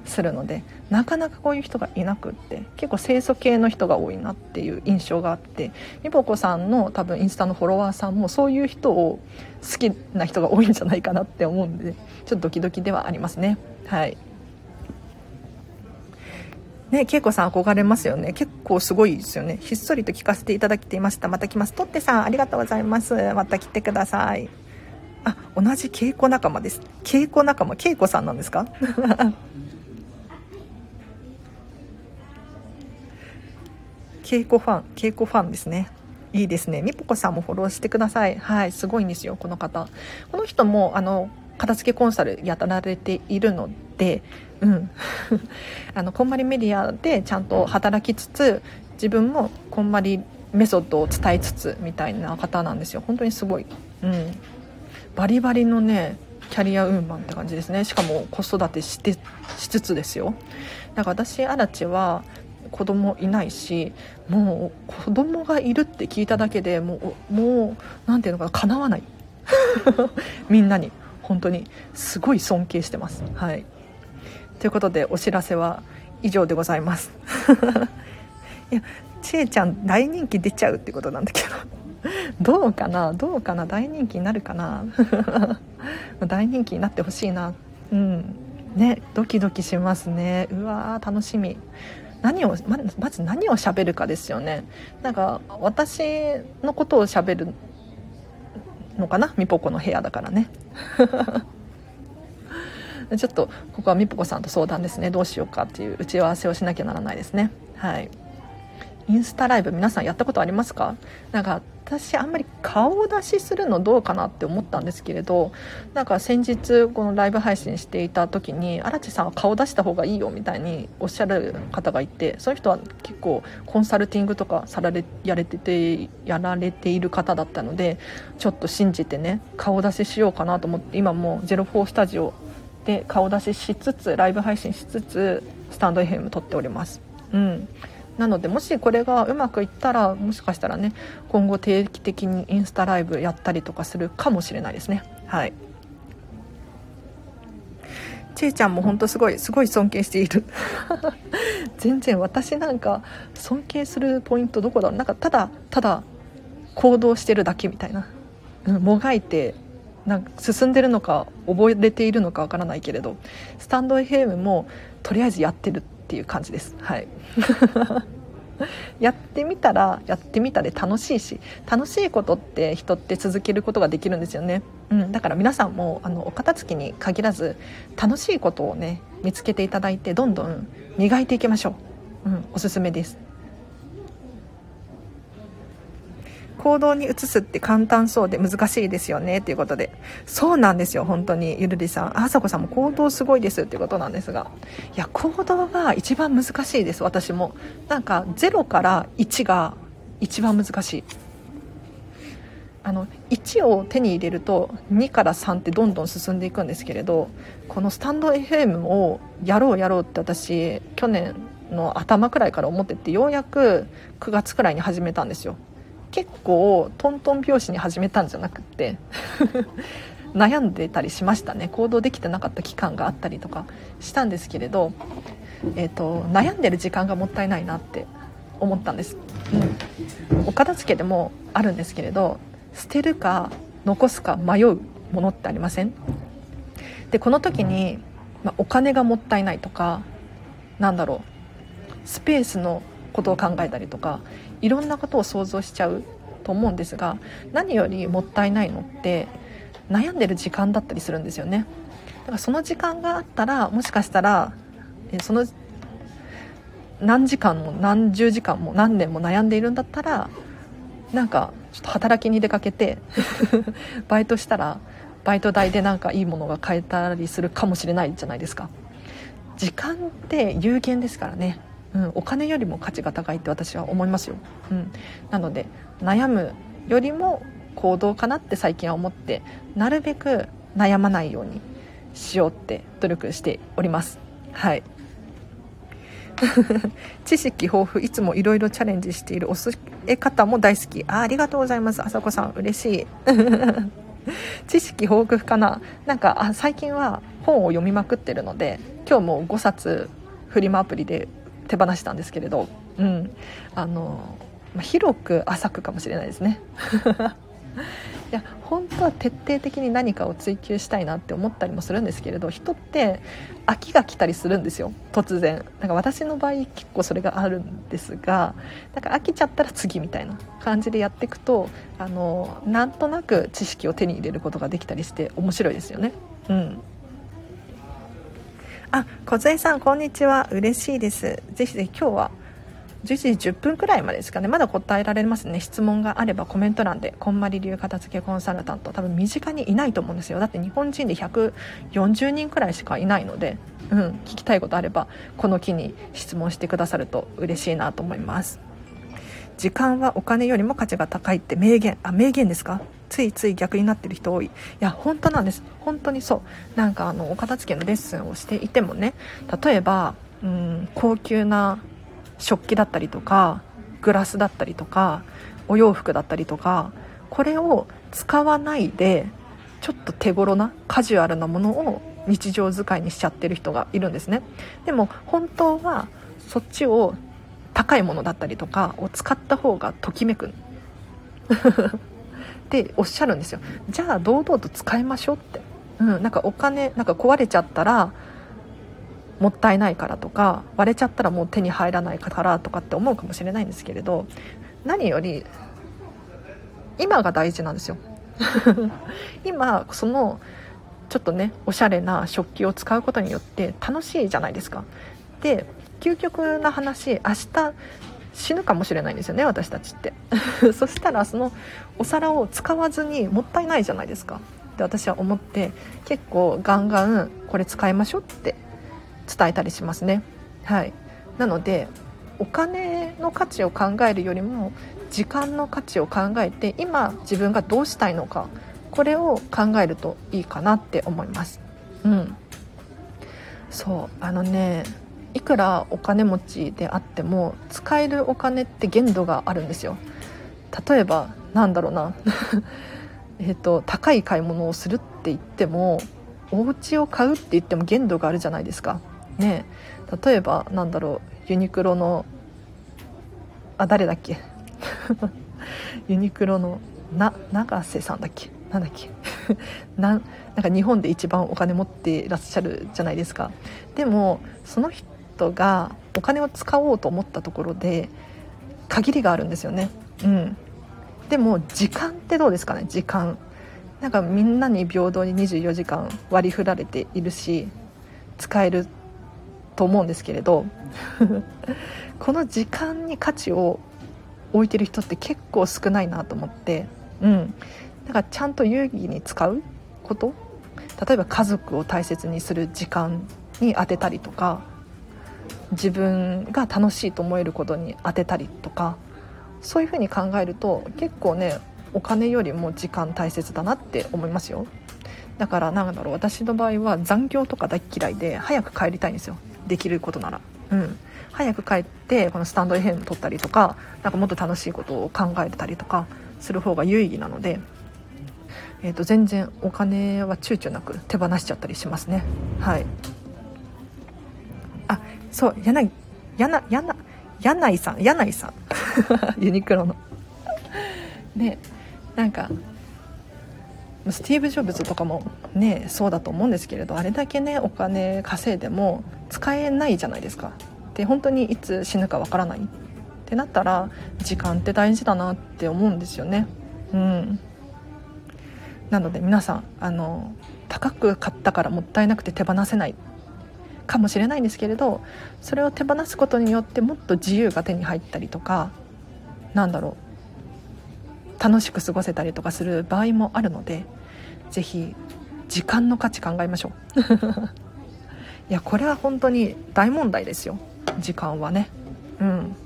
するのでなかなかこういう人がいなくって結構清楚系の人が多いなっていう印象があってみぽこさんの多分インスタのフォロワーさんもそういう人を好きな人が多いんじゃないかなって思うんでちょっとドキドキではありますね。はい。ね、恵子さん憧れますよね。結構すごいですよね。ひっそりと聞かせていただきていました。また来ます。とってさん、ありがとうございます。また来てください。あ、同じ稽古仲間です。稽古仲間、恵子さんなんですか？稽古ファン、稽古ファンですね。いいですね。みぽこさんもフォローしてください。はい、すごいんですよ、この方。この人も、あの、片付けコンサルやられているので、うん、あのこんまりメディアでちゃんと働きつつ自分もこんまりメソッドを伝えつつみたいな方なんですよ。本当にすごい、うん、バリバリのねキャリアウーマンって感じですね。しかも子育てしてしつつですよ。だから私アラチは子供いないしもう子供がいるって聞いただけでもうもう何ていうのかなかなわない。みんなに。本当にすごい尊敬してます。はい。ということでお知らせは以上でございます。いやちえちゃん大人気出ちゃうってことなんだけど。どうかな？どうかな？大人気になるかな？大人気になってほしいな。うん。ねドキドキしますね。うわー楽しみ。何をままず何を喋るかですよね。なんか私のことを喋るのかな？みぽこの部屋だからね。ちょっとここはみぽこさんと相談ですね。どうしようかっていう打ち合わせをしなきゃならないですね。はい。インスタライブ皆さんやったことありますか？なんか私あんまり顔出しするのどうかなって思ったんですけれどなんか先日このライブ配信していた時に荒地さんは顔出した方がいいよみたいにおっしゃる方がいてそういう人は結構コンサルティングとかさられやれててやられている方だったのでちょっと信じてね顔出ししようかなと思って今もう04スタジオで顔出ししつつライブ配信しつつスタンド FM 撮っております。うん。なのでもしこれがうまくいったらもしかしたらね今後定期的にインスタライブやったりとかするかもしれないですね。はい。ちえちゃんも本当すごいすごい尊敬している。全然私なんか尊敬するポイントどこだろう。なんかただただ行動してるだけみたいな、もがいてなんか進んでるのか覚えれているのかわからないけれどスタンド FM もとりあえずやってるっていう感じです。はい。やってみたらやってみたで楽しいし楽しいことって人って続けることができるんですよね、うん、だから皆さんもあのお片付きに限らず楽しいことをね見つけていただいてどんどん磨いていきましょう、うん、おすすめです。行動に移すって簡単そうで難しいですよねということで。そうなんですよ本当にゆるりさん。あさこさんも行動すごいですっていうことなんですが。いや行動が一番難しいです私も。なんか0から1が一番難しい。あの1を手に入れると2から3ってどんどん進んでいくんですけれどこのスタンド FM をやろうやろうって私去年の頭くらいから思ってってようやく9月くらいに始めたんですよ。結構トントン拍子に始めたんじゃなくって 悩んでたりしましたね。行動できてなかった期間があったりとかしたんですけれど、えーと、悩んでる時間がもったいないなって思ったんです、うん、お片付けでもあるんですけれど捨てるか残すか迷うものってありません？でこの時に、まあ、お金がもったいないとかなんだろうスペースのことを考えたりとかいろんなことを想像しちゃうと思うんですが何よりもったいないのって悩んでる時間だったりするんですよね。だからその時間があったらもしかしたらその何時間も何十時間も何年も悩んでいるんだったらなんかちょっと働きに出かけて バイトしたらバイト代でなんかいいものが買えたりするかもしれないじゃないですか。時間って有限ですからね。うん、お金よりも価値が高いって私は思いますよ、うん、なので悩むよりも行動かなって最近は思ってなるべく悩まないようにしようって努力しております。はい。知識豊富いつもいろいろチャレンジしているおすえ方も大好き。あありがとうございます。あさこさん嬉しい。知識豊富かな。なんかあ最近は本を読みまくってるので今日も5冊フリマアプリで手放したんですけれど、うん、あの、ま広く浅くかもしれないですね。いや本当は徹底的に何かを追求したいなって思ったりもするんですけれど人って飽きが来たりするんですよ突然。なんか私の場合結構それがあるんですがなんか飽きちゃったら次みたいな感じでやっていくとあのなんとなく知識を手に入れることができたりして面白いですよね。うん。あ、梢さんこんにちは。嬉しいです。ぜひぜひ今日は11時10分くらいまでですかね。まだ答えられますね。質問があればコメント欄でこんまり流片付けコンサルタント。多分身近にいないと思うんですよ。だって日本人で140人くらいしかいないのでうん聞きたいことあればこの機に質問してくださると嬉しいなと思います。時間はお金よりも価値が高いって名言。あ名言ですか？ついつい逆になってる人多い。いや本当なんです。本当にそう。なんかあのお片付けのレッスンをしていてもね。例えばうん高級な食器だったりとかグラスだったりとかお洋服だったりとかこれを使わないでちょっと手頃なカジュアルなものを日常使いにしちゃってる人がいるんですね。でも本当はそっちを高いものだったりとかを使った方がときめく。っておっしゃるんですよ。じゃあ堂々と使いましょうって、うん、なんかお金なんか壊れちゃったらもったいないからとか割れちゃったらもう手に入らないからとかって思うかもしれないんですけれど何より今が大事なんですよ。今そのちょっとねおしゃれな食器を使うことによって楽しいじゃないですか。で究極な話明日死ぬかもしれないんですよね私たちって。そしたらそのお皿を使わずにもったいないじゃないですか。って私は思って結構ガンガンこれ使いましょうって伝えたりしますね。はい。なのでお金の価値を考えるよりも時間の価値を考えて今自分がどうしたいのかこれを考えるといいかなって思います。うん。そう。あのねいくらお金持ちであっても使えるお金って限度があるんですよ。例えばなんだろうな。えっと高い買い物をするって言ってもお家を買うって言っても限度があるじゃないですか。ね。例えばなんだろう。ユニクロのあ誰だっけ。ユニクロのな永瀬さんだっけ。なんだっけ。ななんか日本で一番お金持っていらっしゃるじゃないですか。でもその人がお金を使おうと思ったところで限りがあるんですよね。うん。でも時間ってどうですかね時間。なんかみんなに平等に24時間割り振られているし使えると思うんですけれど この時間に価値を置いてる人って結構少ないなと思ってうん。だからちゃんと有意義に使うこと？例えば家族を大切にする時間に当てたりとか自分が楽しいと思えることに当てたりとかそういうふうに考えると結構ねお金よりも時間大切だなって思いますよ。だからなんだろう私の場合は残業とか大嫌いで早く帰りたいんですよ。できることなら。うん。早く帰ってこのスタンド FM 撮ったりとかなんかもっと楽しいことを考えてたりとかする方が有意義なので、えー、と全然お金は躊躇なく手放しちゃったりしますね。はい。そう柳柳柳柳井さん柳井さん。ユニクロの。でなんかスティーブ・ジョブズとかもねそうだと思うんですけれどあれだけねお金稼いでも使えないじゃないですか。で本当にいつ死ぬかわからない。ってなったら時間って大事だなって思うんですよね。うん。なので皆さんあの高く買ったからもったいなくて手放せない。かもしれないんですけれどそれを手放すことによってもっと自由が手に入ったりとかなんだろう楽しく過ごせたりとかする場合もあるので是非時間の価値考えましょう。いやこれは本当に大問題ですよ。時間はね。うん。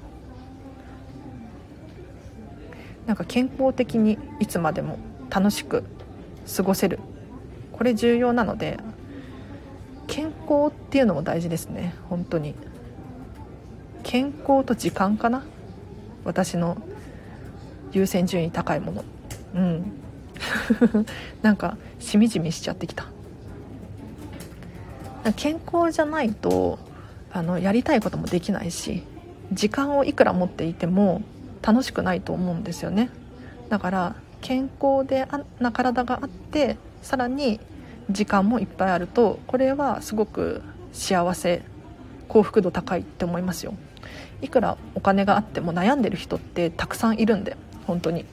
なんか健康的にいつまでも楽しく過ごせる。これ重要なので健康っていうのも大事ですね。本当に。健康と時間かな。私の優先順位高いもの。うん。なんかしみじみしちゃってきた。健康じゃないとあのやりたいこともできないし時間をいくら持っていても楽しくないと思うんですよね。だから健康でな体があってさらに時間もいっぱいあるとこれはすごく幸せ幸福度高いって思いますよ。いくらお金があっても悩んでる人ってたくさんいるんで本当に。っ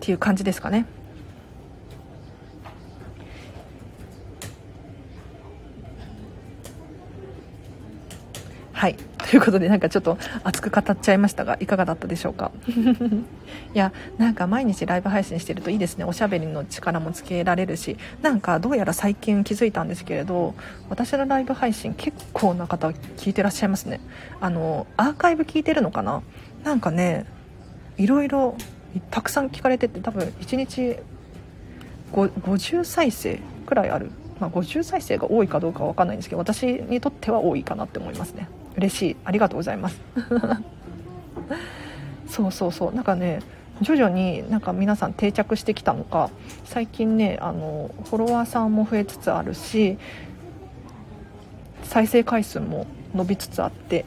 ていう感じですかね。はい。いうことでなんかちょっと熱く語っちゃいましたがいかがだったでしょうか？いやなんか毎日ライブ配信してるといいですね。おしゃべりの力もつけられるしなんかどうやら最近気づいたんですけれど私のライブ配信結構な方聞いてらっしゃいますね。あのアーカイブ聞いてるのかな？なんかねいろいろたくさん聞かれてて多分1日50再生くらいある。まあ、50再生が多いかどうかは分かんないんですけど私にとっては多いかなって思いますね。嬉しい。ありがとうございます。そうそうそう。なんかね徐々になんか皆さん定着してきたのか最近ねあのフォロワーさんも増えつつあるし再生回数も伸びつつあって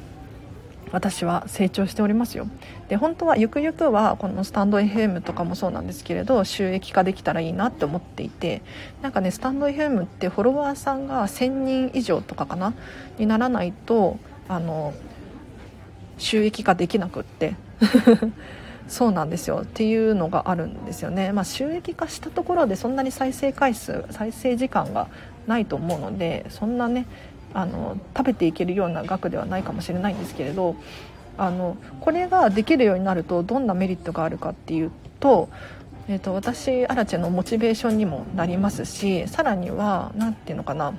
私は成長しておりますよ。で本当はゆくゆくはこのスタンド FM とかもそうなんですけれど収益化できたらいいなって思っていてなんかねスタンド FM ってフォロワーさんが1000人以上とかかなにならないとあの収益化できなくって。そうなんですよ。っていうのがあるんですよね、まあ、収益化したところでそんなに再生回数再生時間がないと思うのでそんなねあの食べていけるような額ではないかもしれないんですけれどあのこれができるようになるとどんなメリットがあるかっていうと,、えーと、私アラチェのモチベーションにもなりますしさらには何て言うのかな。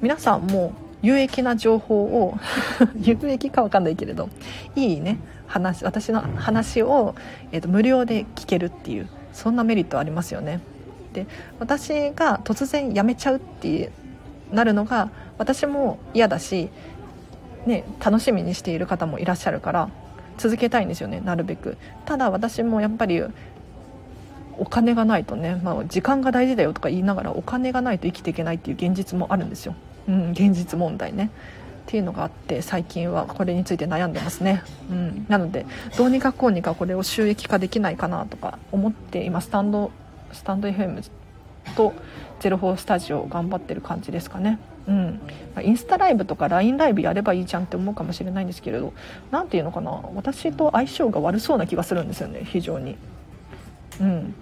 皆さんも有益な情報を 有益か分かんないけれどいいね話私の話を、えーと、無料で聞けるっていうそんなメリットありますよね。で私が突然辞めちゃうってなるのが私も嫌だし、ね、楽しみにしている方もいらっしゃるから続けたいんですよねなるべくただ私もやっぱりお金がないとね、まあ、時間が大事だよとか言いながらお金がないと生きていけないっていう現実もあるんですようん、現実問題ね。っていうのがあって最近はこれについて悩んでますね、うん、なのでどうにかこうにかこれを収益化できないかなとか思って今スタンドスタンド FM と04スタジオ頑張ってる感じですかね。うん。インスタライブとか LINE ライブやればいいじゃんって思うかもしれないんですけれど何ていうのかな。私と相性が悪そうな気がするんですよね。非常に。うん。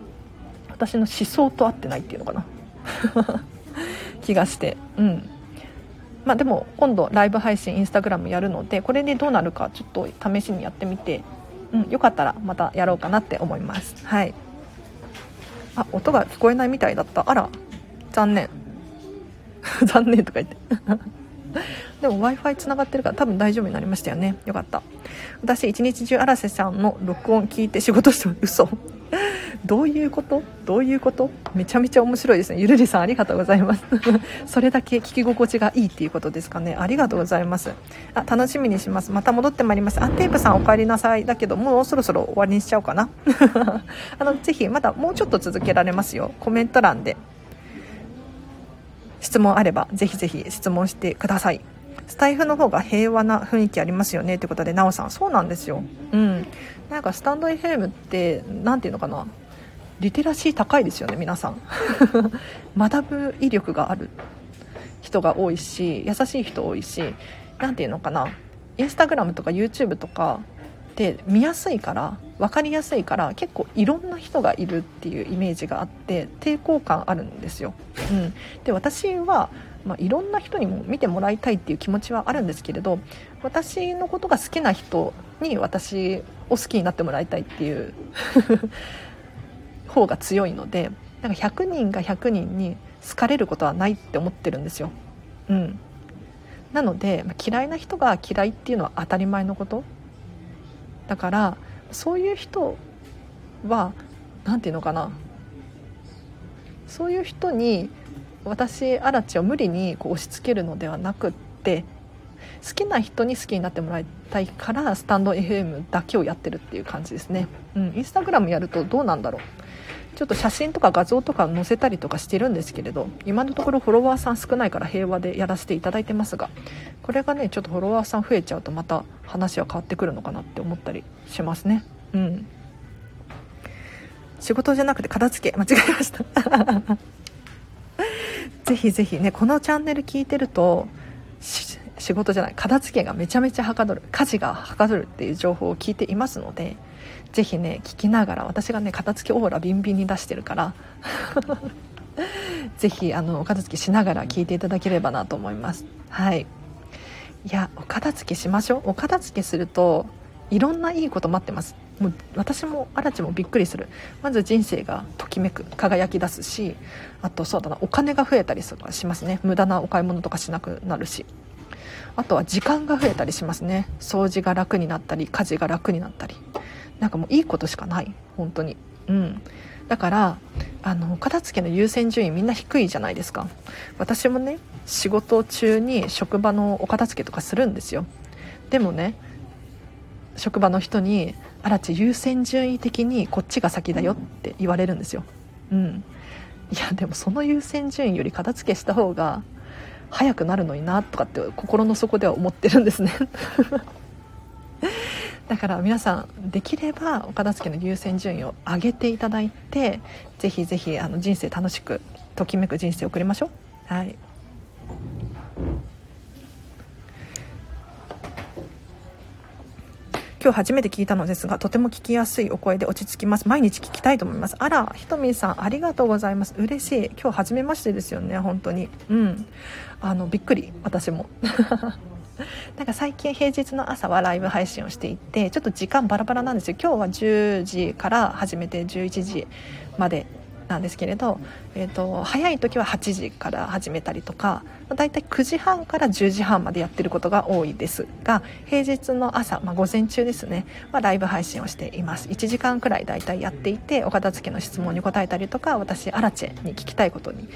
私の思想と合ってないっていうのかな。気がして。うん。まあ、でも今度ライブ配信インスタグラムやるのでこれでどうなるかちょっと試しにやってみて、うん、よかったらまたやろうかなって思います。はい。あ音が聞こえないみたいだった。あら残念。残念とか言って でも w i f i つながってるから多分大丈夫になりましたよね。よかった。私一日中荒瀬さんの録音聞いて仕事して嘘。どういうこと？どういうこと？めちゃめちゃ面白いですね。ゆるりさんありがとうございます。それだけ聞き心地がいいっていうことですかね。ありがとうございます。あ楽しみにします。また戻ってまいります。あテープさんお帰りなさい。だけどもうそろそろ終わりにしちゃおうかな。あのぜひまだもうちょっと続けられますよ。コメント欄で。質問あればぜひぜひ質問してください。スタイフの方が平和な雰囲気ありますよねということでなおさん。そうなんですよ。うん。なんかスタンド FM って何ていうのかな。リテラシー高いですよね皆さん。学ぶ威力がある人が多いし優しい人多いし何ていうのかな。インスタグラムとか YouTube とかって見やすいから分かりやすいから結構いろんな人がいるっていうイメージがあって抵抗感あるんですよ。うん、で私は、まあ、いろんな人にも見てもらいたいっていう気持ちはあるんですけれど私のことが好きな人に私を好きになってもらいたいっていう 方が強いのでなんか100人が100人に好かれることはないって思ってるんですよ。うん、なので嫌いな人が嫌いっていうのは当たり前のことだからそういう人は何て言うのかな。そういう人に私アラチを無理にこう押し付けるのではなくって好きな人に好きになってもらいたいからスタンド FM だけをやってるっていう感じですね、うん、インスタグラムやるとどうなんだろう。ちょっと写真とか画像とか載せたりとかしてるんですけれど今のところフォロワーさん少ないから平和でやらせていただいてますがこれがねちょっとフォロワーさん増えちゃうとまた話は変わってくるのかなって思ったりしますね。うん。仕事じゃなくて片付け。間違えました。ぜひぜひねこのチャンネル聞いてると仕事じゃない片付けがめちゃめちゃはかどる家事がはかどるっていう情報を聞いていますのでぜひね聞きながら私がね片付けオーラビンビンに出してるから ぜひあのお片付けしながら聞いていただければなと思います。はい。いやお片付けしましょう。お片付けするといろんないいこと待ってます。もう私もアラチもびっくりする。まず人生がときめく輝き出すしあとそうだなお金が増えたりとかしますね。無駄なお買い物とかしなくなるし。あとは時間が増えたりしますね。掃除が楽になったり家事が楽になったり。なんかもういいことしかない。本当に。うん。だからあの片付けの優先順位みんな低いじゃないですか。私もね仕事中に職場のお片付けとかするんですよ。でもね職場の人に「あらち優先順位的にこっちが先だよ」って言われるんですよ。うん。いやでもその優先順位より片付けした方が早くなるのになとかって心の底では思ってるんですね。だから皆さんできればお片付けの優先順位を上げていただいてぜひぜひあの人生楽しくときめく人生を送りましょう。はい。今日初めて聞いたのですがとても聞きやすいお声で落ち着きます。毎日聞きたいと思います。あらひとみんさんありがとうございます。嬉しい。今日初めましてですよね本当に。うん。あのびっくり。私も。なんか最近平日の朝はライブ配信をしていてちょっと時間バラバラなんですよ。今日は10時から始めて11時までなんですけれど、えーと、早い時は8時から始めたりとかだいたい9時半から10時半までやってることが多いですが平日の朝、まあ、午前中ですね、まあ、ライブ配信をしています。1時間くらいだいたいやっていてお片付けの質問に答えたりとか私アラチェに聞きたいことに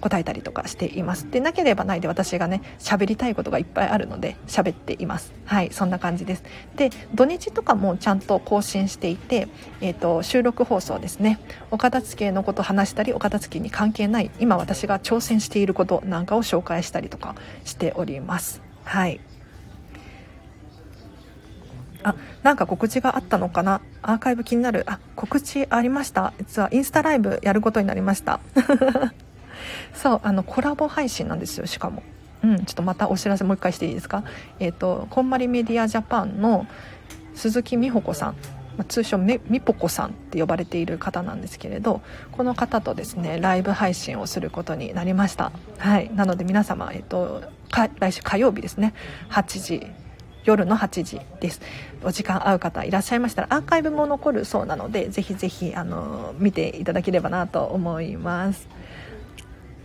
答えたりとかしています。でなければないで私がね喋りたいことがいっぱいあるので喋っています。はいそんな感じです。で土日とかもちゃんと更新していて、えーと、収録放送ですね。お片付けのこと話したりお片付けに関係ない今私が挑戦していることなんかを紹介したりとかしております。はい。あなんか告知があったのかな？アーカイブ気になる。あ告知ありました。実はインスタライブやることになりました。そうあのコラボ配信なんですよしかも。うんちょっとまたお知らせもう一回していいですか？えっ、ー、とこんまりメディアジャパンの鈴木美穂子さんま通称みぽこさんって呼ばれている方なんですけれどこの方とですねライブ配信をすることになりました。はい。なので皆様、えっと、来週火曜日ですね。8時夜の8時です。お時間合う方いらっしゃいましたらアーカイブも残るそうなのでぜひぜひあの見ていただければなと思います。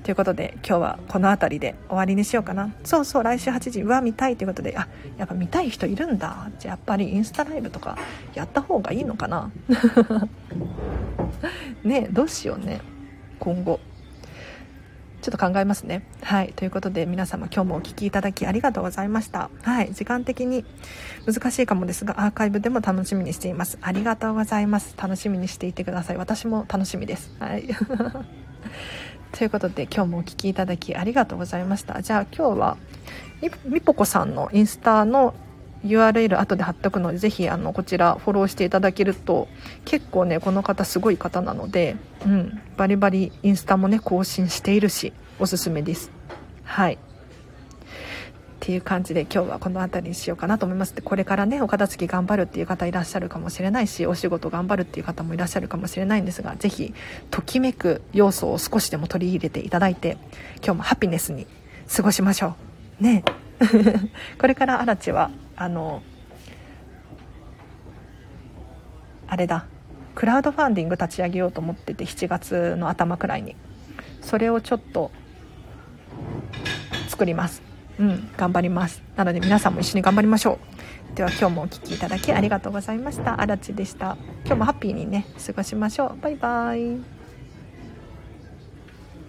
ということで今日はこの辺りで終わりにしようかなそうそう来週8時は見たいということであやっぱ見たい人いるんだじゃあやっぱりインスタライブとかやった方がいいのかな ねどうしようね今後ちょっと考えますね。はい。ということで皆様今日もお聴きいただきありがとうございました。はい。時間的に難しいかもですが、アーカイブでも楽しみにしています。ありがとうございます。楽しみにしていてください。私も楽しみです。はい。ということで今日もお聴きいただきありがとうございました。じゃあ今日はみぽこさんのインスタの URL 後で貼っておくのでぜひあのこちらフォローしていただけると結構ねこの方すごい方なので、うん、バリバリインスタもね更新しているしおすすめです。はい。っていう感じで今日はこの辺りにしようかなと思いますでこれからねお片付け頑張るっていう方いらっしゃるかもしれないしお仕事頑張るっていう方もいらっしゃるかもしれないんですが是非ときめく要素を少しでも取り入れていただいて今日もハピネスに過ごしましょう。ね これから荒地はあのあれだ。クラウドファンディング立ち上げようと思ってて7月の頭くらいに。それをちょっと作ります。うん、頑張ります。なので皆さんも一緒に頑張りましょう。では今日もお聴きいただきありがとうございました。あらちでした。今日もハッピーにね過ごしましょう。バイバイ。